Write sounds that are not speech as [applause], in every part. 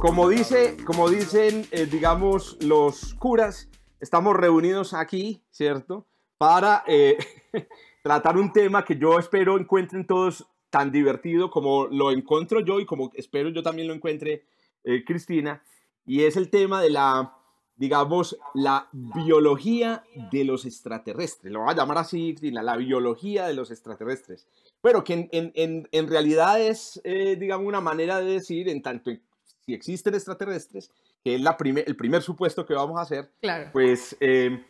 Como, dice, como dicen, eh, digamos, los curas, estamos reunidos aquí, ¿cierto? Para eh, [laughs] tratar un tema que yo espero encuentren todos tan divertido como lo encuentro yo y como espero yo también lo encuentre eh, Cristina, y es el tema de la, digamos, la biología de los extraterrestres. Lo voy a llamar así, Cristina, la biología de los extraterrestres. Pero que en, en, en realidad es, digamos, una manera de decir, en tanto si existen extraterrestres, que es la el primer supuesto que vamos a hacer, pues eh,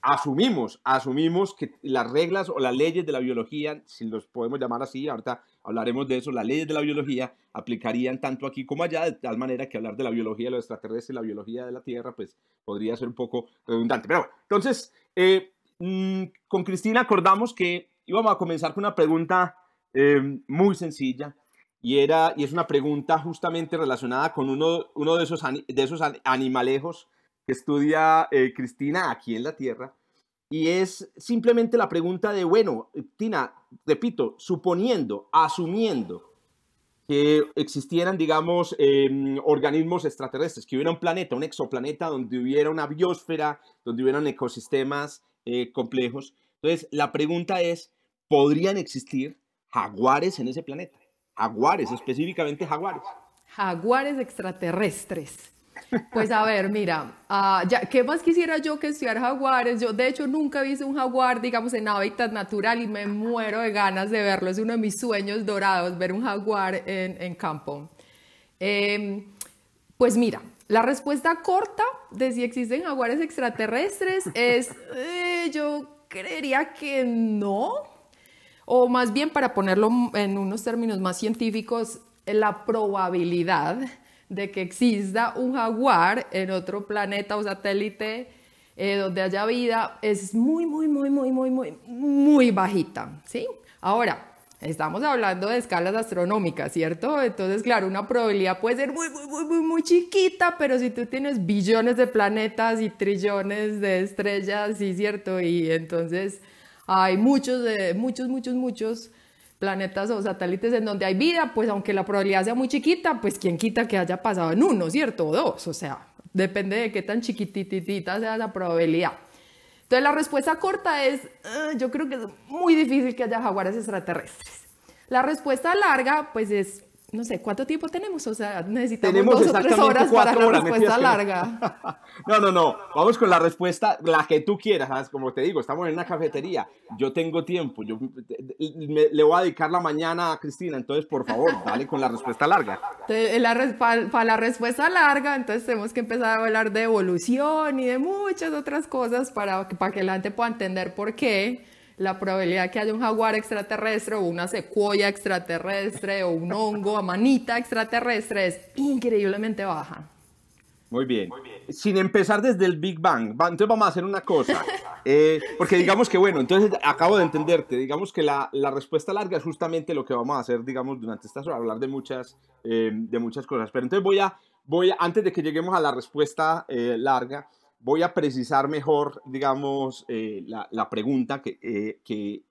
asumimos, asumimos que las reglas o las leyes de la biología, si los podemos llamar así, ahorita hablaremos de eso, las leyes de la biología aplicarían tanto aquí como allá, de tal manera que hablar de la biología de los extraterrestres y la biología de la Tierra, pues podría ser un poco redundante. Pero bueno, entonces, eh, mm, con Cristina acordamos que íbamos a comenzar con una pregunta eh, muy sencilla, y, era, y es una pregunta justamente relacionada con uno, uno de, esos, de esos animalejos que estudia eh, Cristina aquí en la Tierra. Y es simplemente la pregunta de, bueno, Tina, repito, suponiendo, asumiendo que existieran, digamos, em, organismos extraterrestres, que hubiera un planeta, un exoplaneta donde hubiera una biosfera, donde hubieran ecosistemas eh, complejos. Entonces, la pregunta es, ¿podrían existir jaguares en ese planeta? Jaguares, específicamente jaguares. Jaguares extraterrestres. Pues a ver, mira, ah, ¿qué más quisiera yo que estudiar jaguares? Yo de hecho nunca visto un jaguar, digamos, en hábitat natural y me muero de ganas de verlo. Es uno de mis sueños dorados, ver un jaguar en, campo. Em, pues mira, la respuesta corta de si existen jaguares extraterrestres es, eh, yo creería que no, o más bien para ponerlo en unos términos más científicos, la probabilidad de que exista un jaguar en otro planeta o satélite eh, donde haya vida es muy, muy, muy, muy, muy, muy, muy bajita, ¿sí? Ahora, estamos hablando de escalas astronómicas, ¿cierto? Entonces, claro, una probabilidad puede ser muy, muy, muy, muy, muy chiquita, pero si tú tienes billones de planetas y trillones de estrellas, sí, ¿cierto? Y entonces hay muchos, muchos, muchos, muchos planetas o satélites en donde hay vida, pues aunque la probabilidad sea muy chiquita, pues quién quita que haya pasado en uno, ¿cierto? O dos, o sea, depende de qué tan chiquititita sea la probabilidad. Entonces la respuesta corta es, ah, yo creo que es muy difícil que haya jaguares extraterrestres. La respuesta larga, pues es no sé, ¿cuánto tiempo tenemos? O sea, necesitamos dos o tres horas para la respuesta larga. [laughs] No, no, no. Vamos con la respuesta, la que tú quieras. ¿sabes? Como te digo, estamos en una cafetería. Yo tengo tiempo. Yo le voy a dedicar la mañana a Cristina. Entonces, por favor, dale con la respuesta larga. para la respuesta larga, entonces tenemos que empezar a hablar de evolución y de muchas otras cosas para, para que la gente pueda entender por qué la probabilidad de que haya un jaguar extraterrestre o una secuoya extraterrestre o un hongo amanita extraterrestre es increíblemente baja. Muy bien. Sin empezar desde el Big Bang, entonces vamos a hacer una cosa. Eh, porque digamos que, bueno, entonces acabo de entenderte. Digamos que la, la, respuesta larga es justamente lo que vamos a hacer, digamos, durante esta hora, hablar de muchas, eh, de muchas cosas. Pero entonces voy a, voy a, antes de que lleguemos a la respuesta eh, larga, voy a precisar mejor, digamos, eh, la, pregunta eh, que,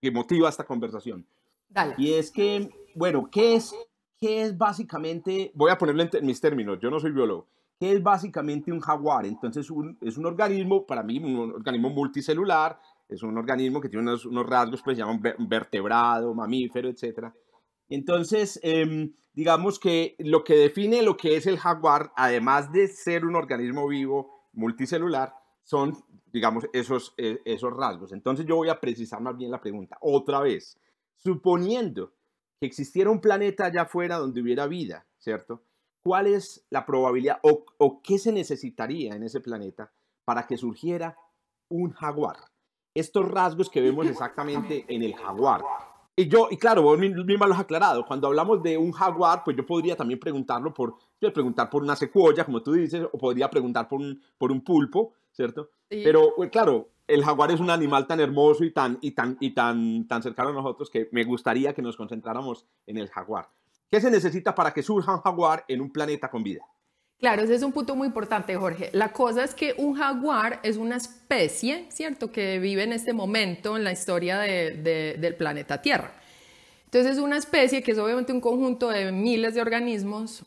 que, motiva esta conversación. Dale. Y es que, bueno, ¿qué es, qué es básicamente, voy a ponerlo en, mis términos, yo no soy biólogo, ¿qué es básicamente un jaguar? Entonces, es un organismo, para mí, un organismo multicelular, es un organismo que tiene unos, unos rasgos, pues, se llaman vertebrado, mamífero, etc. Entonces, em, digamos que lo que define lo que es el jaguar, además de ser un organismo vivo, multicelular son, digamos, esos, eh, esos rasgos. Entonces yo voy a precisar más bien la pregunta. Otra vez, suponiendo que existiera un planeta allá afuera donde hubiera vida, ¿cierto? ¿Cuál es la probabilidad o, o qué se necesitaría en ese planeta para que surgiera un jaguar? Estos rasgos que vemos exactamente en el jaguar, Y yo, y claro, vos misma lo has aclarado, cuando hablamos de un jaguar, pues yo podría también preguntarlo por, preguntar por una secuoya, como tú dices, o podría preguntar por un, por un pulpo, ¿cierto? Pero, pues, claro, el jaguar es un animal tan hermoso y tan, y, tan, y tan, tan cercano a nosotros que me gustaría que nos concentráramos en el jaguar. ¿Qué se necesita para que surja un jaguar en un planeta con vida? Claro, ese es un punto muy importante, Jorge. La cosa es que un jaguar es una especie, ¿cierto?, que vive en este momento en la historia del planeta Tierra. Entonces es una especie que es obviamente un conjunto de miles de organismos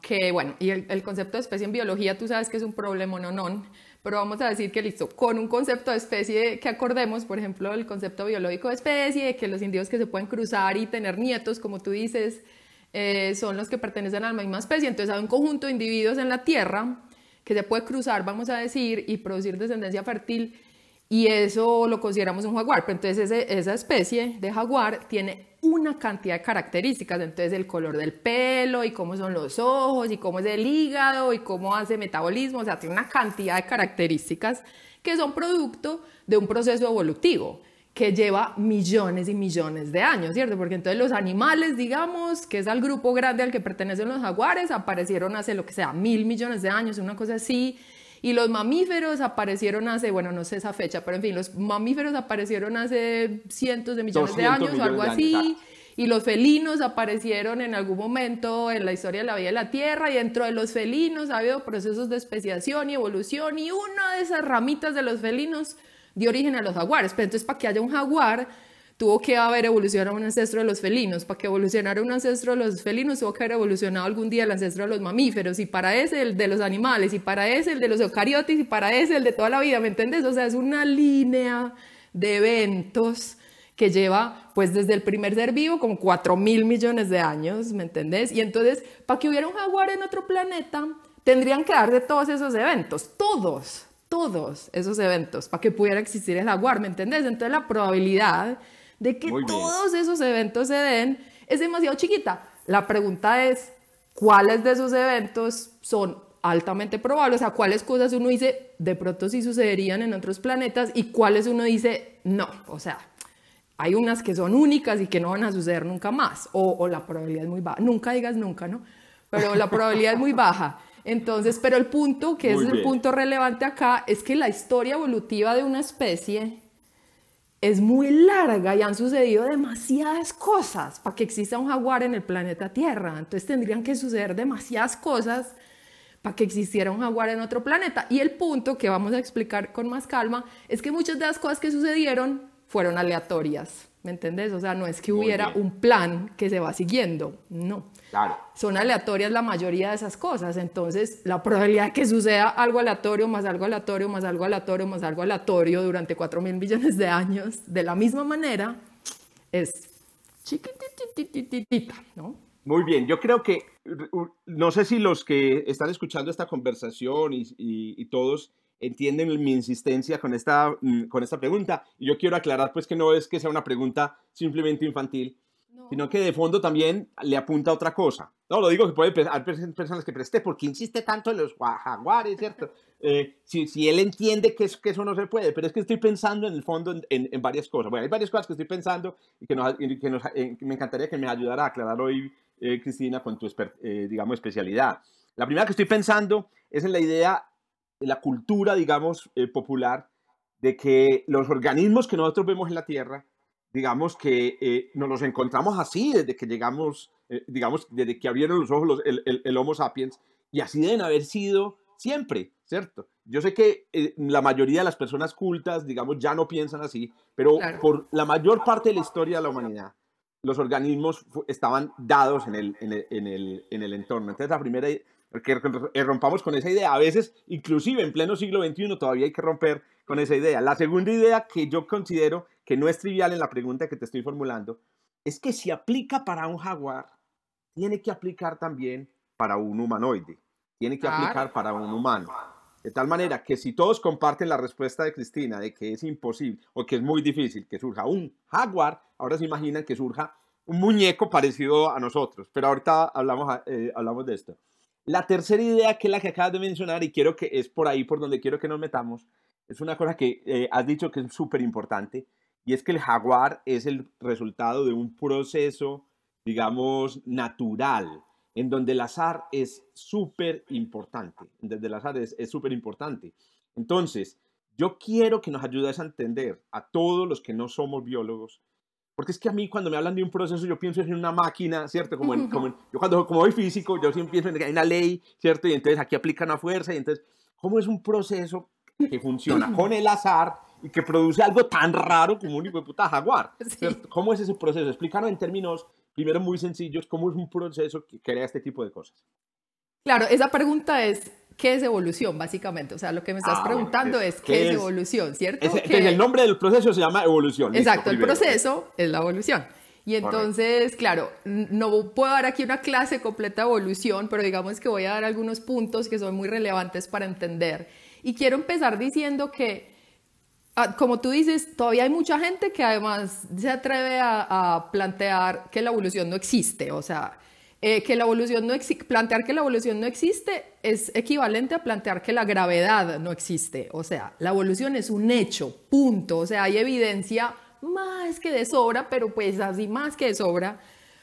que, bueno, y el, concepto de especie en biología tú sabes que es un problema no non, pero vamos a decir que listo, con un concepto de especie que acordemos, por ejemplo, el concepto biológico de especie, que los individuos que se pueden cruzar y tener nietos, como tú dices, eh, son los que pertenecen a la misma especie. Entonces hay un conjunto de individuos en la Tierra que se puede cruzar, vamos a decir, y producir descendencia fértil, y eso lo consideramos un jaguar. Pero entonces esa especie de jaguar tiene una cantidad de características, entonces el color del pelo y cómo son los ojos y cómo es el hígado y cómo hace metabolismo, o sea, tiene una cantidad de características que son producto de un proceso evolutivo que lleva millones y millones de años, ¿cierto? Porque entonces los animales, digamos, que es al grupo grande al que pertenecen los jaguares, aparecieron hace lo que sea, mil millones de años, una cosa así, y los mamíferos aparecieron hace, bueno, no sé esa fecha, pero en fin, los mamíferos aparecieron hace cientos de millones de años o algo así. Y los felinos aparecieron en algún momento en la historia de la vida de la Tierra y dentro de los felinos ha habido procesos de especiación y evolución y una de esas ramitas de los felinos dio origen a los jaguares. Pero entonces, para que haya un jaguar, tuvo que haber evolucionado un ancestro de los felinos. Para que evolucionara un ancestro de los felinos, tuvo que haber evolucionado algún día el ancestro de los mamíferos. Y para ese, el de los animales. Y para ese, el de los eucariotes. Y para ese, el de toda la vida. ¿Me entiendes? O sea, es una línea de eventos que lleva pues desde el primer ser vivo como 4 mil millones de años, ¿me entendés? Y entonces, para que hubiera un jaguar en otro planeta, tendrían que dar de todos esos eventos, todos, todos esos eventos para que pudiera existir el jaguar, ¿me entendés? Entonces la probabilidad de que todos esos eventos se den es demasiado chiquita. La pregunta es, ¿cuáles de esos eventos son altamente probables? O sea, ¿cuáles cosas uno dice de pronto sí sucederían en otros planetas y cuáles uno dice no? O sea, hay unas que son únicas y que no van a suceder nunca más, o, o la probabilidad es muy baja. Nunca digas nunca, ¿no? Pero la probabilidad es muy baja. Entonces, pero el punto, que es el punto relevante acá, es que la historia evolutiva de una especie es muy larga y han sucedido demasiadas cosas para que exista un jaguar en el planeta Tierra. Entonces tendrían que suceder demasiadas cosas para que existiera un jaguar en otro planeta. Y el punto que vamos a explicar con más calma es que muchas de las cosas que sucedieron fueron aleatorias. ¿Me entendés? O sea, no es que hubiera un plan que se va siguiendo, no. Son aleatorias la mayoría de esas cosas. Entonces, la probabilidad de que suceda algo aleatorio, más algo aleatorio, más algo aleatorio, más algo aleatorio durante 4 mil millones de años, de la misma manera, es chiquititititita, ¿no? Muy bien, yo creo que, no sé si los que están escuchando esta conversación y, y todos entienden mi insistencia con esta, mm, con esta pregunta. Y yo quiero aclarar pues que no es que sea una pregunta simplemente infantil, sino que de fondo también le apunta a otra cosa. No, lo digo que puede haber personas que preste porque insiste tanto en los jaguares, ¿cierto? [laughs] Eh, si, si, él entiende que, es, que eso no se puede, pero es que estoy pensando en el fondo en, en, varias cosas. Bueno, hay varias cosas que estoy pensando y que, nos, que nos, eh, me encantaría que me ayudara a aclarar hoy, eh, Cristina, con tu, digamos, especialidad. La primera que estoy pensando es en la idea, de la cultura, digamos, popular, de que los organismos que nosotros vemos en la Tierra digamos que eh, nos los encontramos así desde que llegamos, eh, digamos, desde que abrieron los ojos el, el, Homo sapiens, y así deben haber sido siempre, ¿cierto? Yo sé que eh, la mayoría de las personas cultas, digamos, ya no piensan así, pero por la mayor parte de la historia de la humanidad, los organismos estaban dados en el, en el, en el, en el entorno. Entonces, la primera, que rompamos con esa idea. A veces, inclusive en pleno siglo XXI, todavía hay que romper con esa idea. La segunda idea que yo considero que no es trivial en la pregunta que te estoy formulando, es que si aplica para un jaguar, tiene que aplicar también para un humanoide, tiene que aplicar para un humano. De tal manera que si todos comparten la respuesta de Cristina de que es imposible o que es muy difícil que surja un jaguar, ahora se imaginan que surja un muñeco parecido a nosotros. Pero ahorita hablamos, eh, hablamos de esto. La tercera idea, que es la que acabas de mencionar, y quiero que es por ahí por donde quiero que nos metamos, es una cosa que eh, has dicho que es súper importante, y es que el jaguar es el resultado de un proceso, digamos, natural, en donde el azar es súper importante, desde el azar es súper importante. Entonces, yo quiero que nos ayudes a entender a todos los que no somos biólogos, porque es que a mí cuando me hablan de un proceso yo pienso en una máquina, ¿cierto? Como, en, como [laughs] yo cuando como soy físico, yo siempre pienso en una ley, ¿cierto? Y entonces aquí aplica una fuerza y entonces, ¿cómo es un proceso que funciona [clears throat] con el azar y que produce algo tan raro como un hijo de puta jaguar. ¿Cómo es ese proceso? Explícanos en términos, primero, muy sencillos, cómo es un proceso que crea este tipo de cosas. Claro, esa pregunta es, ¿qué es evolución, básicamente? O sea, lo que me estás ah, preguntando es, ¿qué, es, evolución, cierto? Es, el nombre del proceso se llama evolución. Exacto, el proceso es la evolución. Y entonces, claro, no puedo dar aquí una clase completa de evolución, pero digamos que voy a dar algunos puntos que son muy relevantes para entender. Y quiero empezar diciendo que Ah, como tú dices, todavía hay mucha gente que además se atreve a, plantear que la evolución no existe. O sea, eh, que la evolución no plantear que la evolución no existe es equivalente a plantear que la gravedad no existe. O sea, la evolución es un hecho, punto. O sea, hay evidencia más que de sobra, pero pues así más que de sobra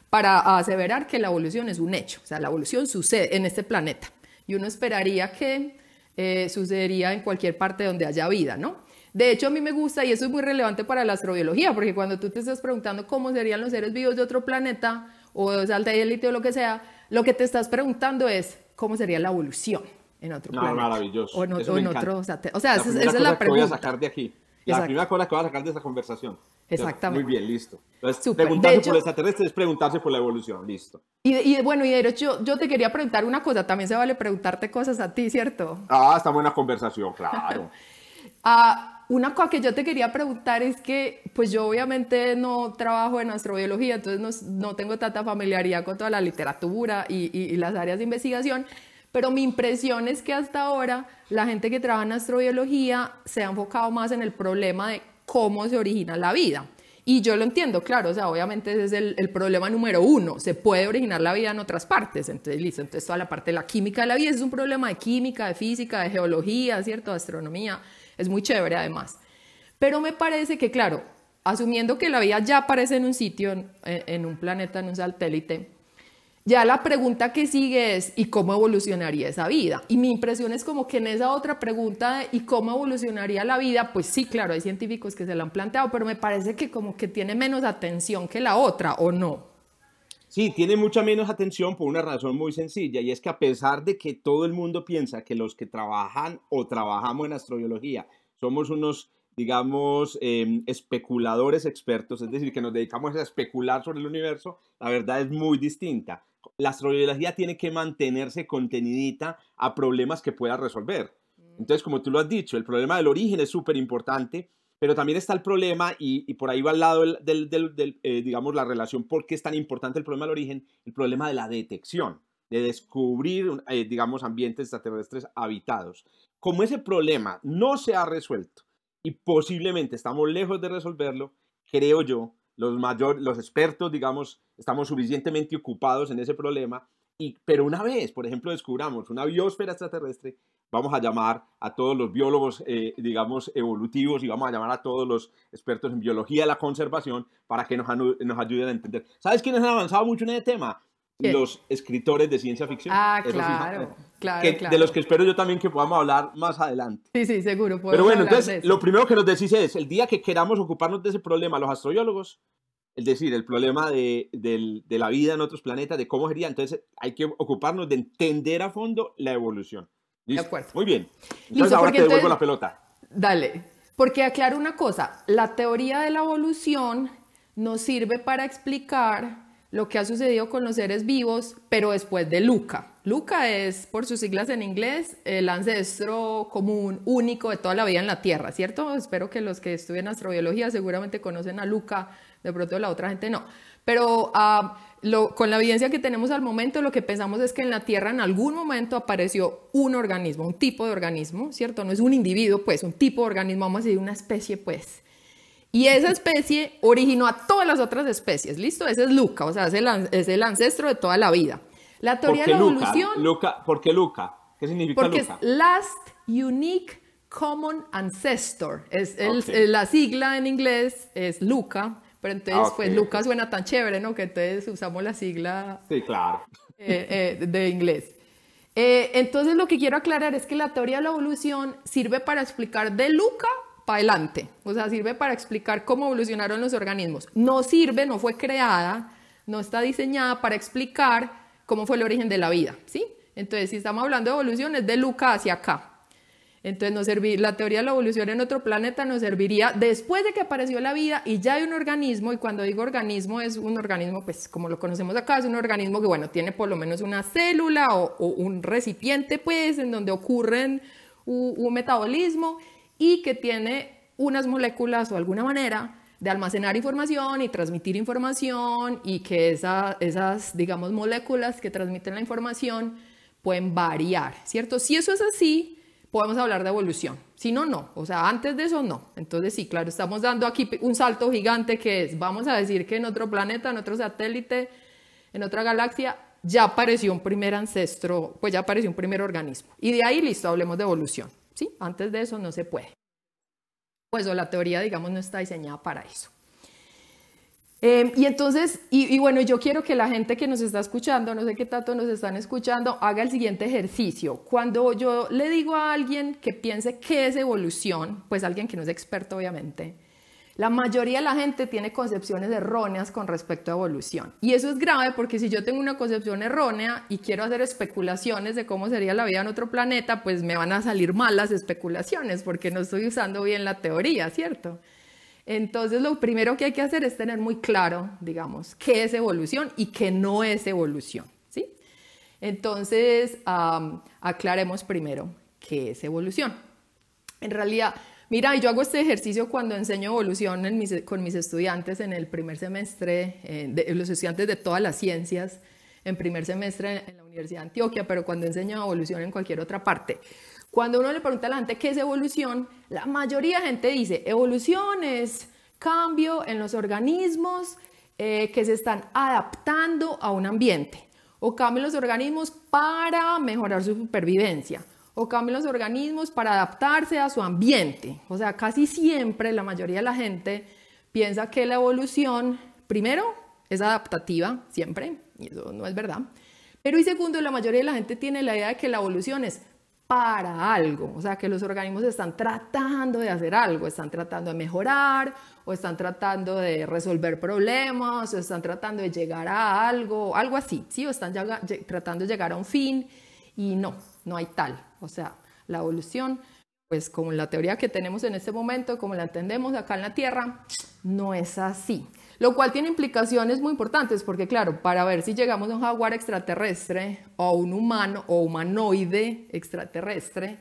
para aseverar que la evolución es un hecho. O sea, la evolución sucede en este planeta. Y uno esperaría que eh, sucedería en cualquier parte donde haya vida, ¿no? De hecho, a mí me gusta, y eso es muy relevante para la astrobiología, porque cuando tú te estás preguntando cómo serían los seres vivos de otro planeta, o de alta élite o lo que sea, lo que te estás preguntando es cómo sería la evolución en otro no, planeta. maravilloso. O en, otro, o sea, esa, es la pregunta. Que voy a sacar de aquí. La primera cosa que voy a sacar de esta conversación. Exactamente. Muy bien, listo. Entonces, preguntarse por por extraterrestres es preguntarse por la evolución, listo. Y, y bueno, y de hecho, yo te quería preguntar una cosa, también se vale preguntarte cosas a ti, ¿cierto? Ah, está buena conversación, claro. [laughs] ah, una cosa que yo te quería preguntar es que, pues yo obviamente no trabajo en astrobiología, entonces no, tengo tanta familiaridad con toda la literatura y, las áreas de investigación, pero mi impresión es que hasta ahora la gente que trabaja en astrobiología se ha enfocado más en el problema de cómo se origina la vida. Y yo lo entiendo, claro, o sea, obviamente ese es el, el, problema número uno, se puede originar la vida en otras partes, entonces listo, entonces toda la parte de la química de la vida es un problema de química, de física, de geología, ¿cierto?, de astronomía, es muy chévere además. Pero me parece que, claro, asumiendo que la vida ya aparece en un sitio, en, un planeta, en un satélite, ya la pregunta que sigue es, ¿y cómo evolucionaría esa vida? Y mi impresión es como que en esa otra pregunta ¿y cómo evolucionaría la vida? Pues sí, claro, hay científicos que se la han planteado, pero me parece que como que tiene menos atención que la otra, ¿o no? Sí, tiene mucha menos atención por una razón muy sencilla, y es que a pesar de que todo el mundo piensa que los que trabajan o trabajamos en astrobiología somos unos digamos, em, especuladores expertos, es decir, que nos dedicamos a especular sobre el universo, la verdad es muy distinta. La astrobiología tiene que mantenerse contenidita a problemas que pueda resolver. Mm. Entonces, como tú lo has dicho, el problema del origen es súper importante, pero también está el problema, y, por ahí va al lado del, eh, digamos, la relación, por qué es tan importante el problema del origen, el problema de la detección, de descubrir, eh, digamos, ambientes extraterrestres habitados. Como ese problema no se ha resuelto, y posiblemente estamos lejos de resolverlo, creo yo, los, mayor, los expertos, digamos, estamos suficientemente ocupados en ese problema, y, pero una vez, por ejemplo, descubramos una biosfera extraterrestre, vamos a llamar a todos los biólogos, eh, digamos, evolutivos y vamos a llamar a todos los expertos en biología de la conservación para que nos, nos ayuden a entender. ¿Sabes quiénes han avanzado mucho en ese tema? Los escritores de ciencia ficción. Ah, claro. De los que espero yo también que podamos hablar más adelante. Sí, sí, seguro. Pero bueno, entonces, lo primero que nos decís es, el día que queramos ocuparnos de ese problema, los astrobiólogos, es decir, el problema de, la vida en otros planetas, de cómo sería, entonces hay que ocuparnos de entender a fondo la evolución. De acuerdo. Muy bien. Entonces ahora te devuelvo la pelota. Dale. Porque aclaro una cosa, la teoría de la evolución nos sirve para explicar lo que ha sucedido con los seres vivos, pero después de Luca. Luca es, por sus siglas en inglés, el ancestro común, único de toda la vida en la Tierra, ¿cierto? Espero que los que estudian astrobiología seguramente conocen a Luca, de pronto la otra gente no. Pero con la evidencia que tenemos al momento, lo que pensamos es que en la Tierra en algún momento apareció un organismo, un tipo de organismo, ¿cierto? No es un individuo, pues, un tipo de organismo, vamos a decir una especie, pues, y esa especie originó a todas las otras especies, ¿listo? Ese es Luca, o sea, es el, ancestro de toda la vida. La teoría de la evolución... Luca, ¿Por qué Luca? ¿Qué significa porque Luca? Porque es Last Unique Common Ancestor. Es, la sigla en inglés es LUCA, pero entonces pues LUCA suena tan chévere, ¿no? Que entonces usamos la sigla sí, claro. Eh, eh, de inglés. Eh, entonces lo que quiero aclarar es que la teoría de la evolución sirve para explicar de Luca para adelante, o sea, sirve para explicar cómo evolucionaron los organismos. No sirve, no fue creada, no está diseñada para explicar cómo fue el origen de la vida, ¿sí? Entonces, si estamos hablando de evolución, es de Luca hacia acá. Entonces, nos la teoría de la evolución en otro planeta nos serviría después de que apareció la vida y ya hay un organismo, y cuando digo organismo es un organismo, pues como lo conocemos acá, es un organismo que, bueno, tiene por lo menos una célula o, un recipiente, pues, en donde ocurren un, metabolismo y que tiene unas moléculas o alguna manera de almacenar información y transmitir información y que esas, digamos, moléculas que transmiten la información pueden variar, ¿cierto? Si eso es así, podemos hablar de evolución. Si no, no. O sea, antes de eso, no. Entonces, sí, claro, estamos dando aquí un salto gigante que es, vamos a decir que en otro planeta, en otro satélite, en otra galaxia, ya apareció un primer ancestro, pues ya apareció un primer organismo. Y de ahí, listo, hablemos de evolución. ¿Sí? Antes de eso no se puede. Pues o la teoría, digamos, no está diseñada para eso. Em, y entonces, y, bueno, yo quiero que la gente que nos está escuchando, no sé qué tanto nos están escuchando, haga el siguiente ejercicio. Cuando yo le digo a alguien que piense qué es evolución, pues alguien que no es experto obviamente, la mayoría de la gente tiene concepciones erróneas con respecto a evolución. Y eso es grave porque si yo tengo una concepción errónea y quiero hacer especulaciones de cómo sería la vida en otro planeta, pues me van a salir mal las especulaciones porque no estoy usando bien la teoría, ¿cierto? Entonces, lo primero que hay que hacer es tener muy claro, digamos, qué es evolución y qué no es evolución. ¿sí? Entonces, aclaremos primero qué es evolución. En realidad, mira, yo hago este ejercicio cuando enseño evolución con mis estudiantes en el primer semestre, eh, de, los estudiantes de todas las ciencias, en primer semestre en la Universidad de Antioquia, pero cuando enseño evolución en cualquier otra parte. Cuando uno le pregunta a la gente qué es evolución, la mayoría de gente dice, evolución es cambio en los organismos eh, que se están adaptando a un ambiente, o cambio en los organismos para mejorar su supervivencia, o cambio en los organismos para adaptarse a su ambiente. O sea, casi siempre la mayoría de la gente piensa que la evolución, primero, es adaptativa, siempre, y eso no es verdad. Pero y segundo, la mayoría de la gente tiene la idea de que la evolución es para algo, o sea que los organismos están tratando de hacer algo, están tratando de mejorar o están tratando de resolver problemas o están tratando de llegar a algo, algo así, ¿sí? O están tratando de llegar a un fin y no, no hay tal, o sea, la evolución, pues como la teoría que tenemos en este momento, como la entendemos acá en la Tierra, no es así. Lo cual tiene implicaciones muy importantes porque, claro, para ver si llegamos a un jaguar extraterrestre o un humano o humanoide extraterrestre,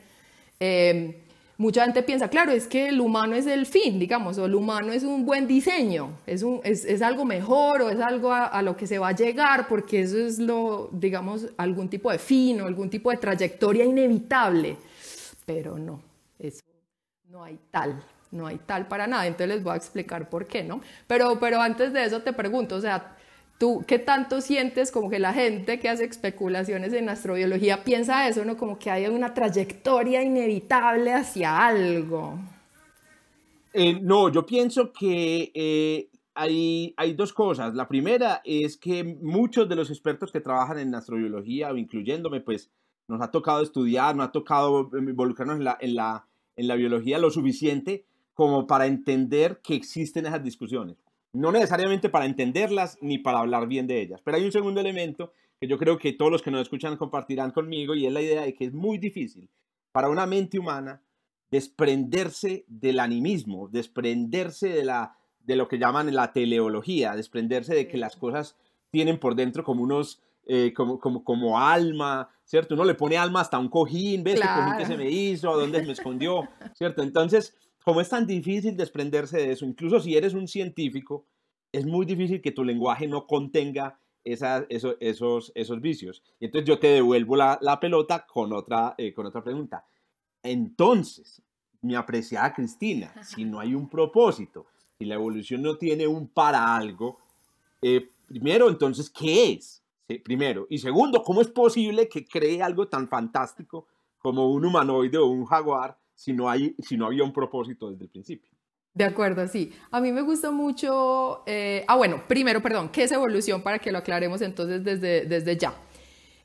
em, mucha gente piensa, claro, es que el humano es el fin, digamos, o el humano es un buen diseño, es algo mejor o es algo a, a, lo que se va a llegar porque eso es lo, digamos, algún tipo de fin o algún tipo de trayectoria inevitable. Pero no, eso no hay tal no hay tal para nada, entonces les voy a explicar por qué, ¿no? Pero, pero antes de eso te pregunto, o sea, ¿tú qué tanto sientes como que la gente que hace especulaciones en astrobiología piensa eso, ¿no? Como que hay una trayectoria inevitable hacia algo. Eh, no, yo pienso que eh, hay, hay dos cosas. La primera es que muchos de los expertos que trabajan en astrobiología, incluyéndome, pues nos ha tocado estudiar, nos ha tocado involucrarnos en la, en la, en la biología lo suficiente como para entender que existen esas discusiones. No necesariamente para entenderlas ni para hablar bien de ellas. Pero hay un segundo elemento que yo creo que todos los que nos escuchan compartirán conmigo y es la idea de que es muy difícil para una mente humana desprenderse del animismo, desprenderse de, la, de lo que llaman la teleología, desprenderse de que las cosas tienen por dentro como unos, eh, como, como, como alma, ¿cierto? Uno le pone alma hasta un cojín, ¿ves el cojín que se me hizo? ¿Dónde me escondió? [laughs] ¿Cierto? Entonces, como es tan difícil desprenderse de eso, incluso si eres un científico, es muy difícil que tu lenguaje no contenga esos, esos, esos vicios. Y entonces yo te devuelvo la, pelota con otra, eh, con otra pregunta. Entonces, mi apreciada Cristina, [laughs] si no hay un propósito, si la evolución no tiene un para algo, eh, primero, entonces, ¿qué es? primero. Y segundo, ¿cómo es posible que cree algo tan fantástico como un humanoide o un jaguar si no, hay, si no había un propósito desde el principio. De acuerdo, sí. A mí me gusta mucho... Eh, ah, bueno, primero, perdón, ¿qué es evolución? Para que lo aclaremos entonces desde, desde ya.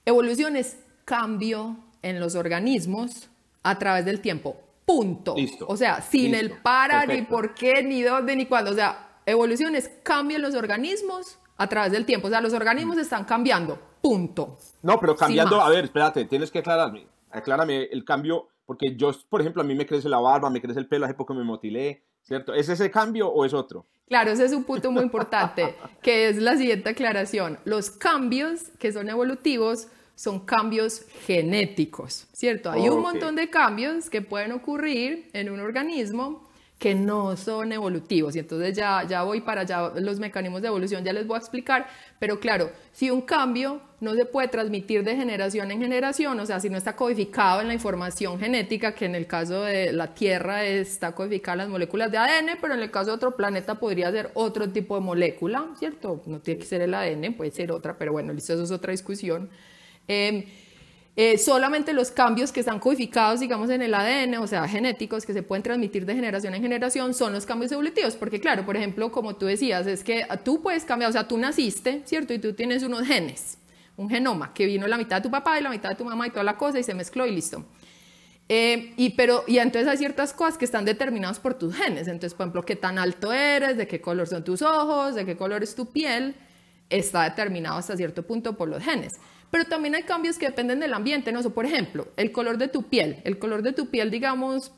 Evolución es cambio en los organismos a través del tiempo. Punto. Listo. O sea, sin el para, ni por qué, ni dónde, ni cuándo. O sea, evolución es cambio en los organismos a través del tiempo. O sea, los organismos están cambiando. Punto. No, pero cambiando, a ver, espérate, tienes que aclararme. Aclárame el cambio, porque yo, por ejemplo, a mí me crece la barba, me crece el pelo, hace poco me motilé, ¿cierto? ¿Es ese cambio o es otro? Claro, ese es un punto muy importante, [laughs] que es la siguiente aclaración. Los cambios que son evolutivos son cambios genéticos, ¿cierto? Hay un montón de cambios que pueden ocurrir en un organismo que no son evolutivos. Y entonces ya, ya voy para allá, los mecanismos de evolución ya les voy a explicar, pero claro, si un cambio no se puede transmitir de generación en generación, o sea, si no está codificado en la información genética, que en el caso de la Tierra está codificada en las moléculas de ADN, pero en el caso de otro planeta podría ser otro tipo de molécula, ¿cierto? No tiene que ser el ADN, puede ser otra, pero bueno, listo, eso es otra discusión. Eh, eh, solamente los cambios que están codificados, digamos, en el ADN, o sea, genéticos, que se pueden transmitir de generación en generación, son los cambios evolutivos. Porque, claro, por ejemplo, como tú decías, es que tú puedes cambiar, o sea, tú naciste, ¿cierto? Y tú tienes unos genes, un genoma, que vino la mitad de tu papá y la mitad de tu mamá y toda la cosa, y se mezcló y listo. Eh, y, pero, y entonces hay ciertas cosas que están determinadas por tus genes. Entonces, por ejemplo, qué tan alto eres, de qué color son tus ojos, de qué color es tu piel, está determinado hasta cierto punto por los genes. Pero también hay cambios que dependen del ambiente, ¿no? por ejemplo, el color de tu piel. El color de tu piel, digamos,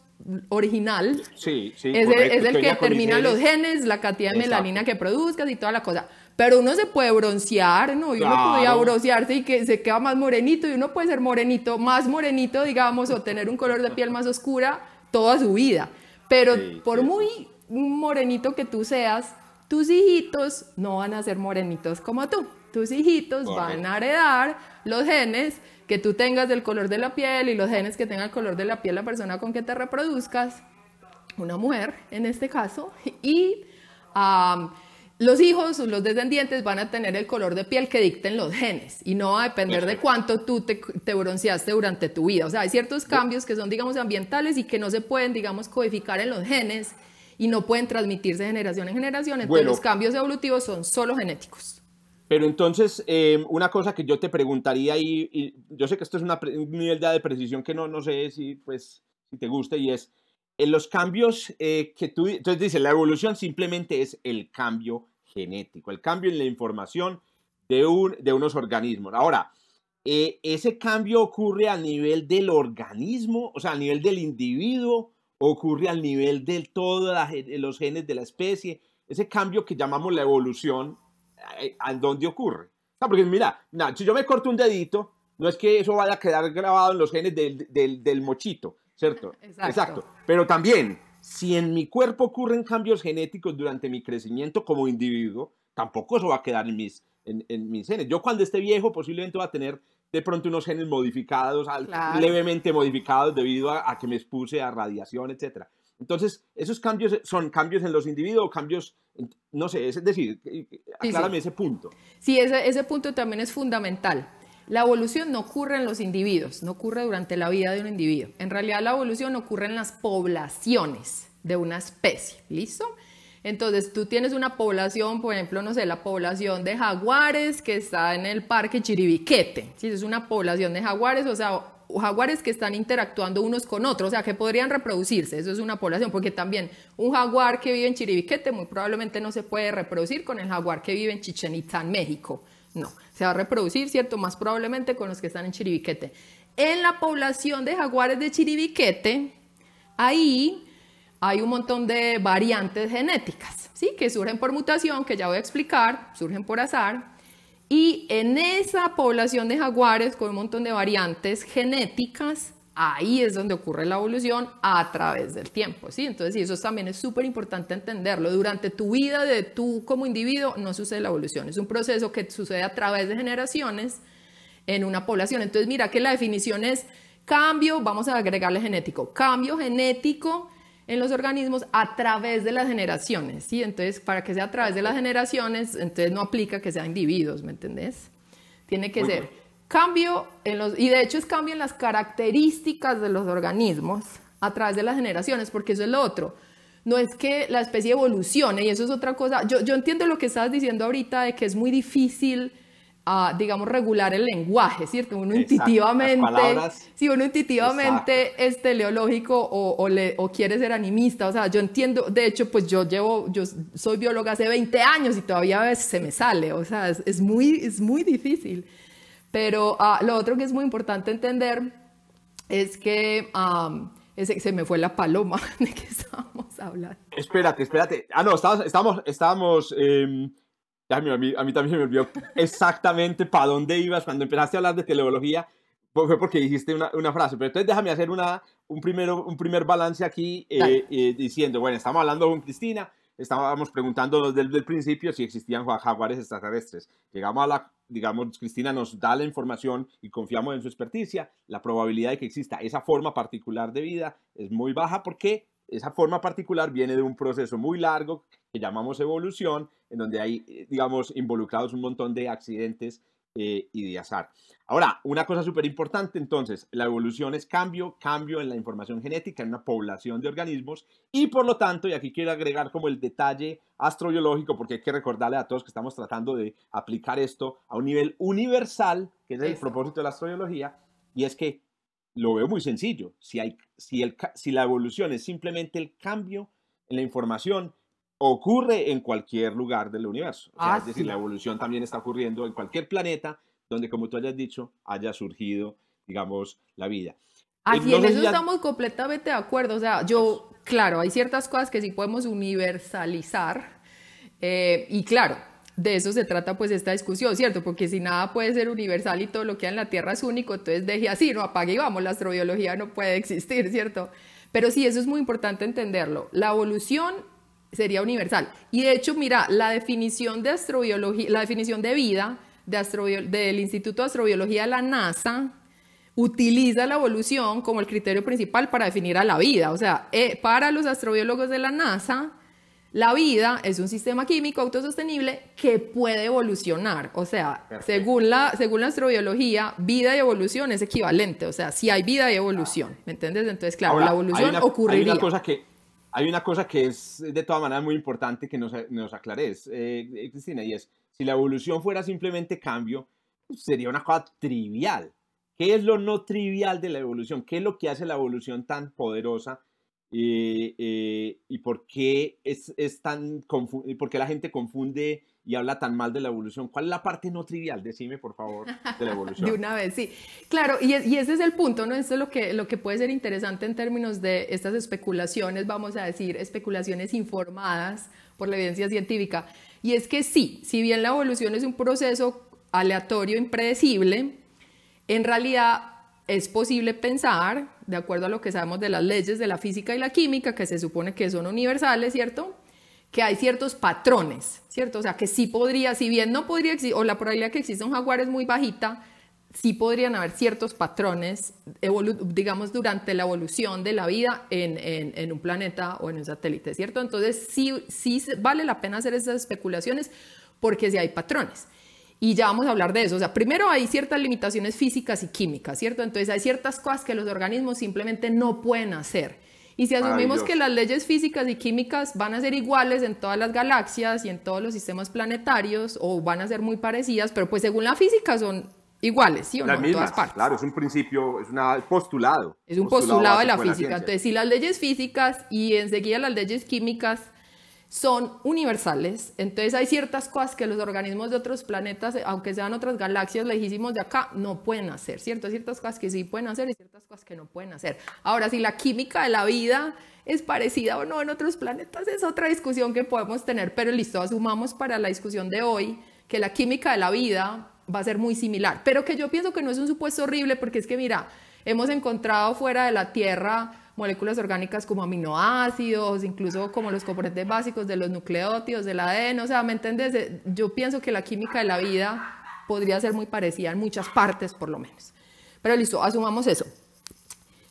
original, sí, sí, es, el, que determina los genes, la cantidad de melanina que produzcas y toda la cosa. Pero uno se puede broncear, ¿no? Y uno podría broncearse y que se queda más morenito, y uno puede ser morenito, más morenito, digamos, o tener un color de piel más oscura toda su vida. Pero por muy morenito que tú seas, tus hijitos no van a ser morenitos como tú tus hijitos van a heredar los genes que tú tengas del color de la piel y los genes que tenga el color de la piel la persona con que te reproduzcas, una mujer en este caso, y los hijos, los descendientes van a tener el color de piel que dicten los genes y no va a depender de cuánto tú te, bronceaste durante tu vida. O sea, hay ciertos cambios que son, digamos, ambientales y que no se pueden, digamos, codificar en los genes y no pueden transmitirse de generación en generación. Entonces, los cambios evolutivos son solo genéticos. Pero entonces, eh, una cosa que yo te preguntaría, y, yo sé que esto es un nivel de precisión que no, no sé si, pues, si te gusta, y es, en los cambios eh, que tú, entonces dice, la evolución simplemente es el cambio genético, el cambio en la información de, un, de unos organismos. Ahora, eh, ese cambio ocurre a nivel del organismo, o sea, a nivel del individuo, ocurre al nivel de todos los genes de la especie. Ese cambio que llamamos la evolución ¿a dónde ocurre? porque mira, si yo me corto un dedito, no es que eso vaya a quedar grabado en los genes del, del, del mochito, ¿cierto? [laughs] Exacto. Pero también, si en mi cuerpo ocurren cambios genéticos durante mi crecimiento como individuo, tampoco eso va a quedar en mis, en, en mis genes. Yo cuando esté viejo posiblemente va a tener de pronto unos genes modificados, levemente modificados debido a, a, que me expuse a radiación, etcétera. Entonces, esos cambios son cambios en los individuos, cambios, no sé, es decir, aclárame ese punto. Sí, ese, ese punto también es fundamental. La evolución no ocurre en los individuos, no ocurre durante la vida de un individuo. En realidad la evolución ocurre en las poblaciones de una especie, ¿listo? Entonces tú tienes una población, por ejemplo, no sé, la población de jaguares que está en el parque Chiribiquete, ¿sí? Es una población de jaguares, o sea, jaguares que están interactuando unos con otros, o sea, que podrían reproducirse, eso es una población, porque también un jaguar que vive en Chiribiquete muy probablemente no se puede reproducir con el jaguar que vive en Chichen Itza, México, no, se va a reproducir, ¿cierto? Más probablemente con los que están en Chiribiquete. En la población de jaguares de Chiribiquete, ahí hay un montón de variantes genéticas, ¿sí? Que surgen por mutación, que ya voy a explicar, surgen por azar, y en esa población de jaguares con un montón de variantes genéticas, ahí es donde ocurre la evolución a través del tiempo, ¿sí? Entonces, y eso también es súper importante entenderlo. Durante tu vida, de tú como individuo, no sucede la evolución. Es un proceso que sucede a través de generaciones en una población. Entonces, mira que la definición es cambio, vamos a agregarle genético, cambio genético en los organismos a través de las generaciones, ¿sí? Entonces, para que sea a través de las generaciones, entonces no aplica que sean individuos, ¿me entendés? Tiene que ser cambio en los, y de hecho es cambio en las características de los organismos a través de las generaciones, porque eso es lo otro. No es que la especie evolucione, y eso es otra cosa. Yo, yo entiendo lo que estabas diciendo ahorita de que es muy difícil a, digamos, regular el lenguaje, ¿cierto? Uno intuitivamente, si uno intuitivamente es teleológico o, o, le, o, quiere ser animista, o sea, yo entiendo, de hecho, pues yo llevo, yo soy bióloga hace 20 años y todavía a veces se me sale, o sea, es, es muy, es muy difícil. Pero uh, lo otro que es muy importante entender es que um, ese, se me fue la paloma [laughs] de que estábamos hablando. Espérate, espérate. Ah, no, estábamos, estábamos, estábamos eh a mí, a mí también me olvidó exactamente para dónde ibas cuando empezaste a hablar de teleología. Fue porque dijiste una, una frase, pero entonces déjame hacer una, un, primero, un primer balance aquí eh, eh, diciendo, bueno, estamos hablando con Cristina, estábamos preguntando desde el principio si existían jaguares extraterrestres. Llegamos a la, digamos, Cristina nos da la información y confiamos en su experticia. La probabilidad de que exista esa forma particular de vida es muy baja porque esa forma particular viene de un proceso muy largo que llamamos evolución, en donde hay, eh, digamos, involucrados un montón de accidentes eh, y de azar. Ahora, una cosa súper importante entonces, la evolución es cambio, cambio en la información genética en una población de organismos y por lo tanto, y aquí quiero agregar como el detalle astrobiológico, porque hay que recordarle a todos que estamos tratando de aplicar esto a un nivel universal, que es el propósito de la astrobiología, y es que lo veo muy sencillo, si, hay, si, el, si la evolución es simplemente el cambio en la información, ocurre en cualquier lugar del universo. Ah, es decir, la evolución también está ocurriendo en cualquier planeta donde, como tú hayas dicho, haya surgido, digamos, la vida. Así en eso estamos completamente de acuerdo. O sea, yo, claro, hay ciertas cosas que sí podemos universalizar. Eh, y claro, de eso se trata pues esta discusión, ¿cierto? Porque si nada puede ser universal y todo lo que hay en la Tierra es único, entonces deje así, no apague y vamos, la astrobiología no puede existir, ¿cierto? Pero sí, eso es muy importante entenderlo. La evolución sería universal. Y de hecho, mira, la definición de astrobiología, la definición de vida de del Instituto de Astrobiología de la NASA utiliza la evolución como el criterio principal para definir a la vida. O sea, eh, para los astrobiólogos de la NASA, la vida es un sistema químico autosostenible que puede evolucionar. O sea, según la, según la astrobiología, vida y evolución es equivalente. O sea, si hay vida y evolución. ¿Me entiendes? Entonces, claro, la evolución ocurriría. Hay una cosa que hay una cosa que es de todas maneras muy importante que nos, nos aclares, eh, eh, Cristina, y es, si la evolución fuera simplemente cambio, pues, sería una cosa trivial. ¿Qué es lo no trivial de la evolución? ¿Qué es lo que hace la evolución tan poderosa? Eh, ¿Y por qué, es, es tan por qué la gente confunde y habla tan mal de la evolución. ¿Cuál es la parte no trivial? Decime, por favor, de la evolución. [laughs] de una vez, sí. Claro, y, y, ese es el punto, ¿no? Eso es lo que, lo que puede ser interesante en términos de estas especulaciones, vamos a decir, especulaciones informadas por la evidencia científica. Y es que sí, si bien la evolución es un proceso aleatorio, impredecible, en realidad es posible pensar, de acuerdo a lo que sabemos de las leyes de la física y la química, que se supone que son universales, ¿cierto? Que hay ciertos patrones, ¿cierto? O sea, que sí podría, si bien no podría existir, o la probabilidad que exista un jaguar es muy bajita, sí podrían haber ciertos patrones, digamos, durante la evolución de la vida en, en, un planeta o en un satélite, ¿cierto? Entonces, sí, sí vale la pena hacer esas especulaciones porque sí hay patrones. Y ya vamos a hablar de eso. O sea, primero hay ciertas limitaciones físicas y químicas, ¿cierto? Entonces hay ciertas cosas que los organismos simplemente no pueden hacer. Y si asumimos que las leyes físicas y químicas van a ser iguales en todas las galaxias y en todos los sistemas planetarios, o van a ser muy parecidas, pero pues según la física son iguales, ¿sí o no? en todas partes. Claro, es un principio, es un postulado. Es un postulado, de la física. Entonces, si las leyes físicas y enseguida las leyes químicas son universales. Entonces hay ciertas cosas que los organismos de otros planetas, aunque sean otras galaxias lejísimos de acá, no pueden hacer, ¿cierto? Ciertas cosas que sí pueden hacer y ciertas cosas que no pueden hacer. Ahora, si la química de la vida es parecida o no en otros planetas, es otra discusión que podemos tener, pero listo, asumamos para la discusión de hoy que la química de la vida va a ser muy similar, pero que yo pienso que no es un supuesto horrible porque es que, mira, hemos encontrado fuera de la Tierra moléculas orgánicas como aminoácidos, incluso como los componentes básicos de los nucleótidos, del ADN, o sea, ¿me entiendes? Yo pienso que la química de la vida podría ser muy parecida en muchas partes, por lo menos. Pero listo, asumamos eso.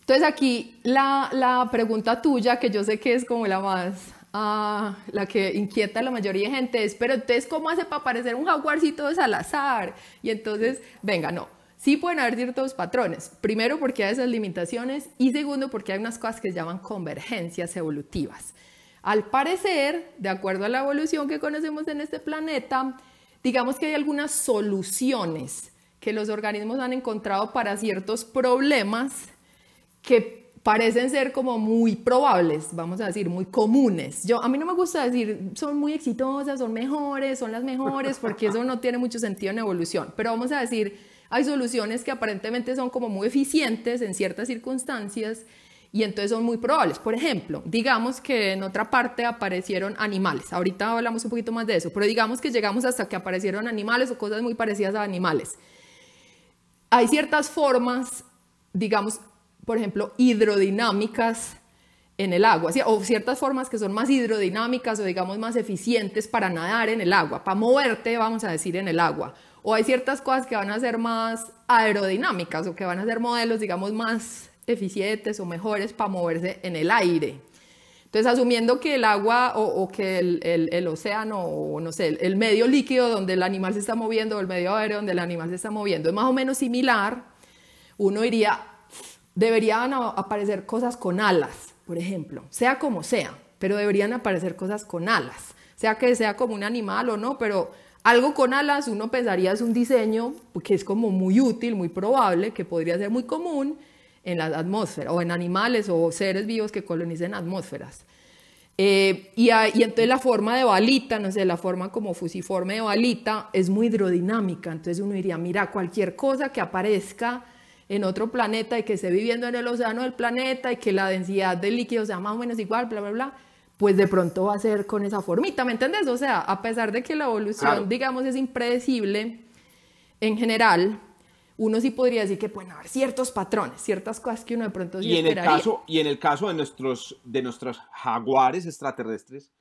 Entonces aquí la, la pregunta tuya, que yo sé que es como la más, uh, la que inquieta a la mayoría de gente, es, pero entonces, ¿cómo hace para parecer un jaguarcito de Salazar? Y entonces, venga, no sí pueden haber ciertos patrones. Primero porque hay esas limitaciones y segundo porque hay unas cosas que se llaman convergencias evolutivas. Al parecer, de acuerdo a la evolución que conocemos en este planeta, digamos que hay algunas soluciones que los organismos han encontrado para ciertos problemas que parecen ser como muy probables, vamos a decir, muy comunes. Yo, a mí no me gusta decir son muy exitosas, son mejores, son las mejores, porque eso no tiene mucho sentido en evolución, pero vamos a decir, hay soluciones que aparentemente son como muy eficientes en ciertas circunstancias y entonces son muy probables. Por ejemplo, digamos que en otra parte aparecieron animales. Ahorita hablamos un poquito más de eso, pero digamos que llegamos hasta que aparecieron animales o cosas muy parecidas a animales. Hay ciertas formas, digamos, por ejemplo, hidrodinámicas en el agua, o ciertas formas que son más hidrodinámicas o digamos más eficientes para nadar en el agua, para moverte, vamos a decir, en el agua. O hay ciertas cosas que van a ser más aerodinámicas o que van a ser modelos, digamos, más eficientes o mejores para moverse en el aire. Entonces, asumiendo que el agua o, que el, el, océano o no sé, el, medio líquido donde el animal se está moviendo o el medio aéreo donde el animal se está moviendo es más o menos similar, uno diría, deberían aparecer cosas con alas, por ejemplo, sea como sea, pero deberían aparecer cosas con alas, sea que sea como un animal o no, pero algo con alas uno pensaría es un diseño que es como muy útil, muy probable, que podría ser muy común en la atmósfera, o en animales o seres vivos que colonicen atmósferas. Eh, y, y, entonces la forma de balita, no sé, la forma como fusiforme de balita es muy hidrodinámica. Entonces uno diría, mira, cualquier cosa que aparezca en otro planeta y que esté viviendo en el océano del planeta y que la densidad del líquido sea más o menos igual, bla, bla, bla, pues de pronto va a ser con esa formita, ¿me entiendes? O sea, a pesar de que la evolución, digamos, es impredecible en general, uno sí podría decir que pueden haber ciertos patrones, ciertas cosas que uno de pronto sí y en el caso Y en el caso de nuestros, de nuestros jaguares extraterrestres,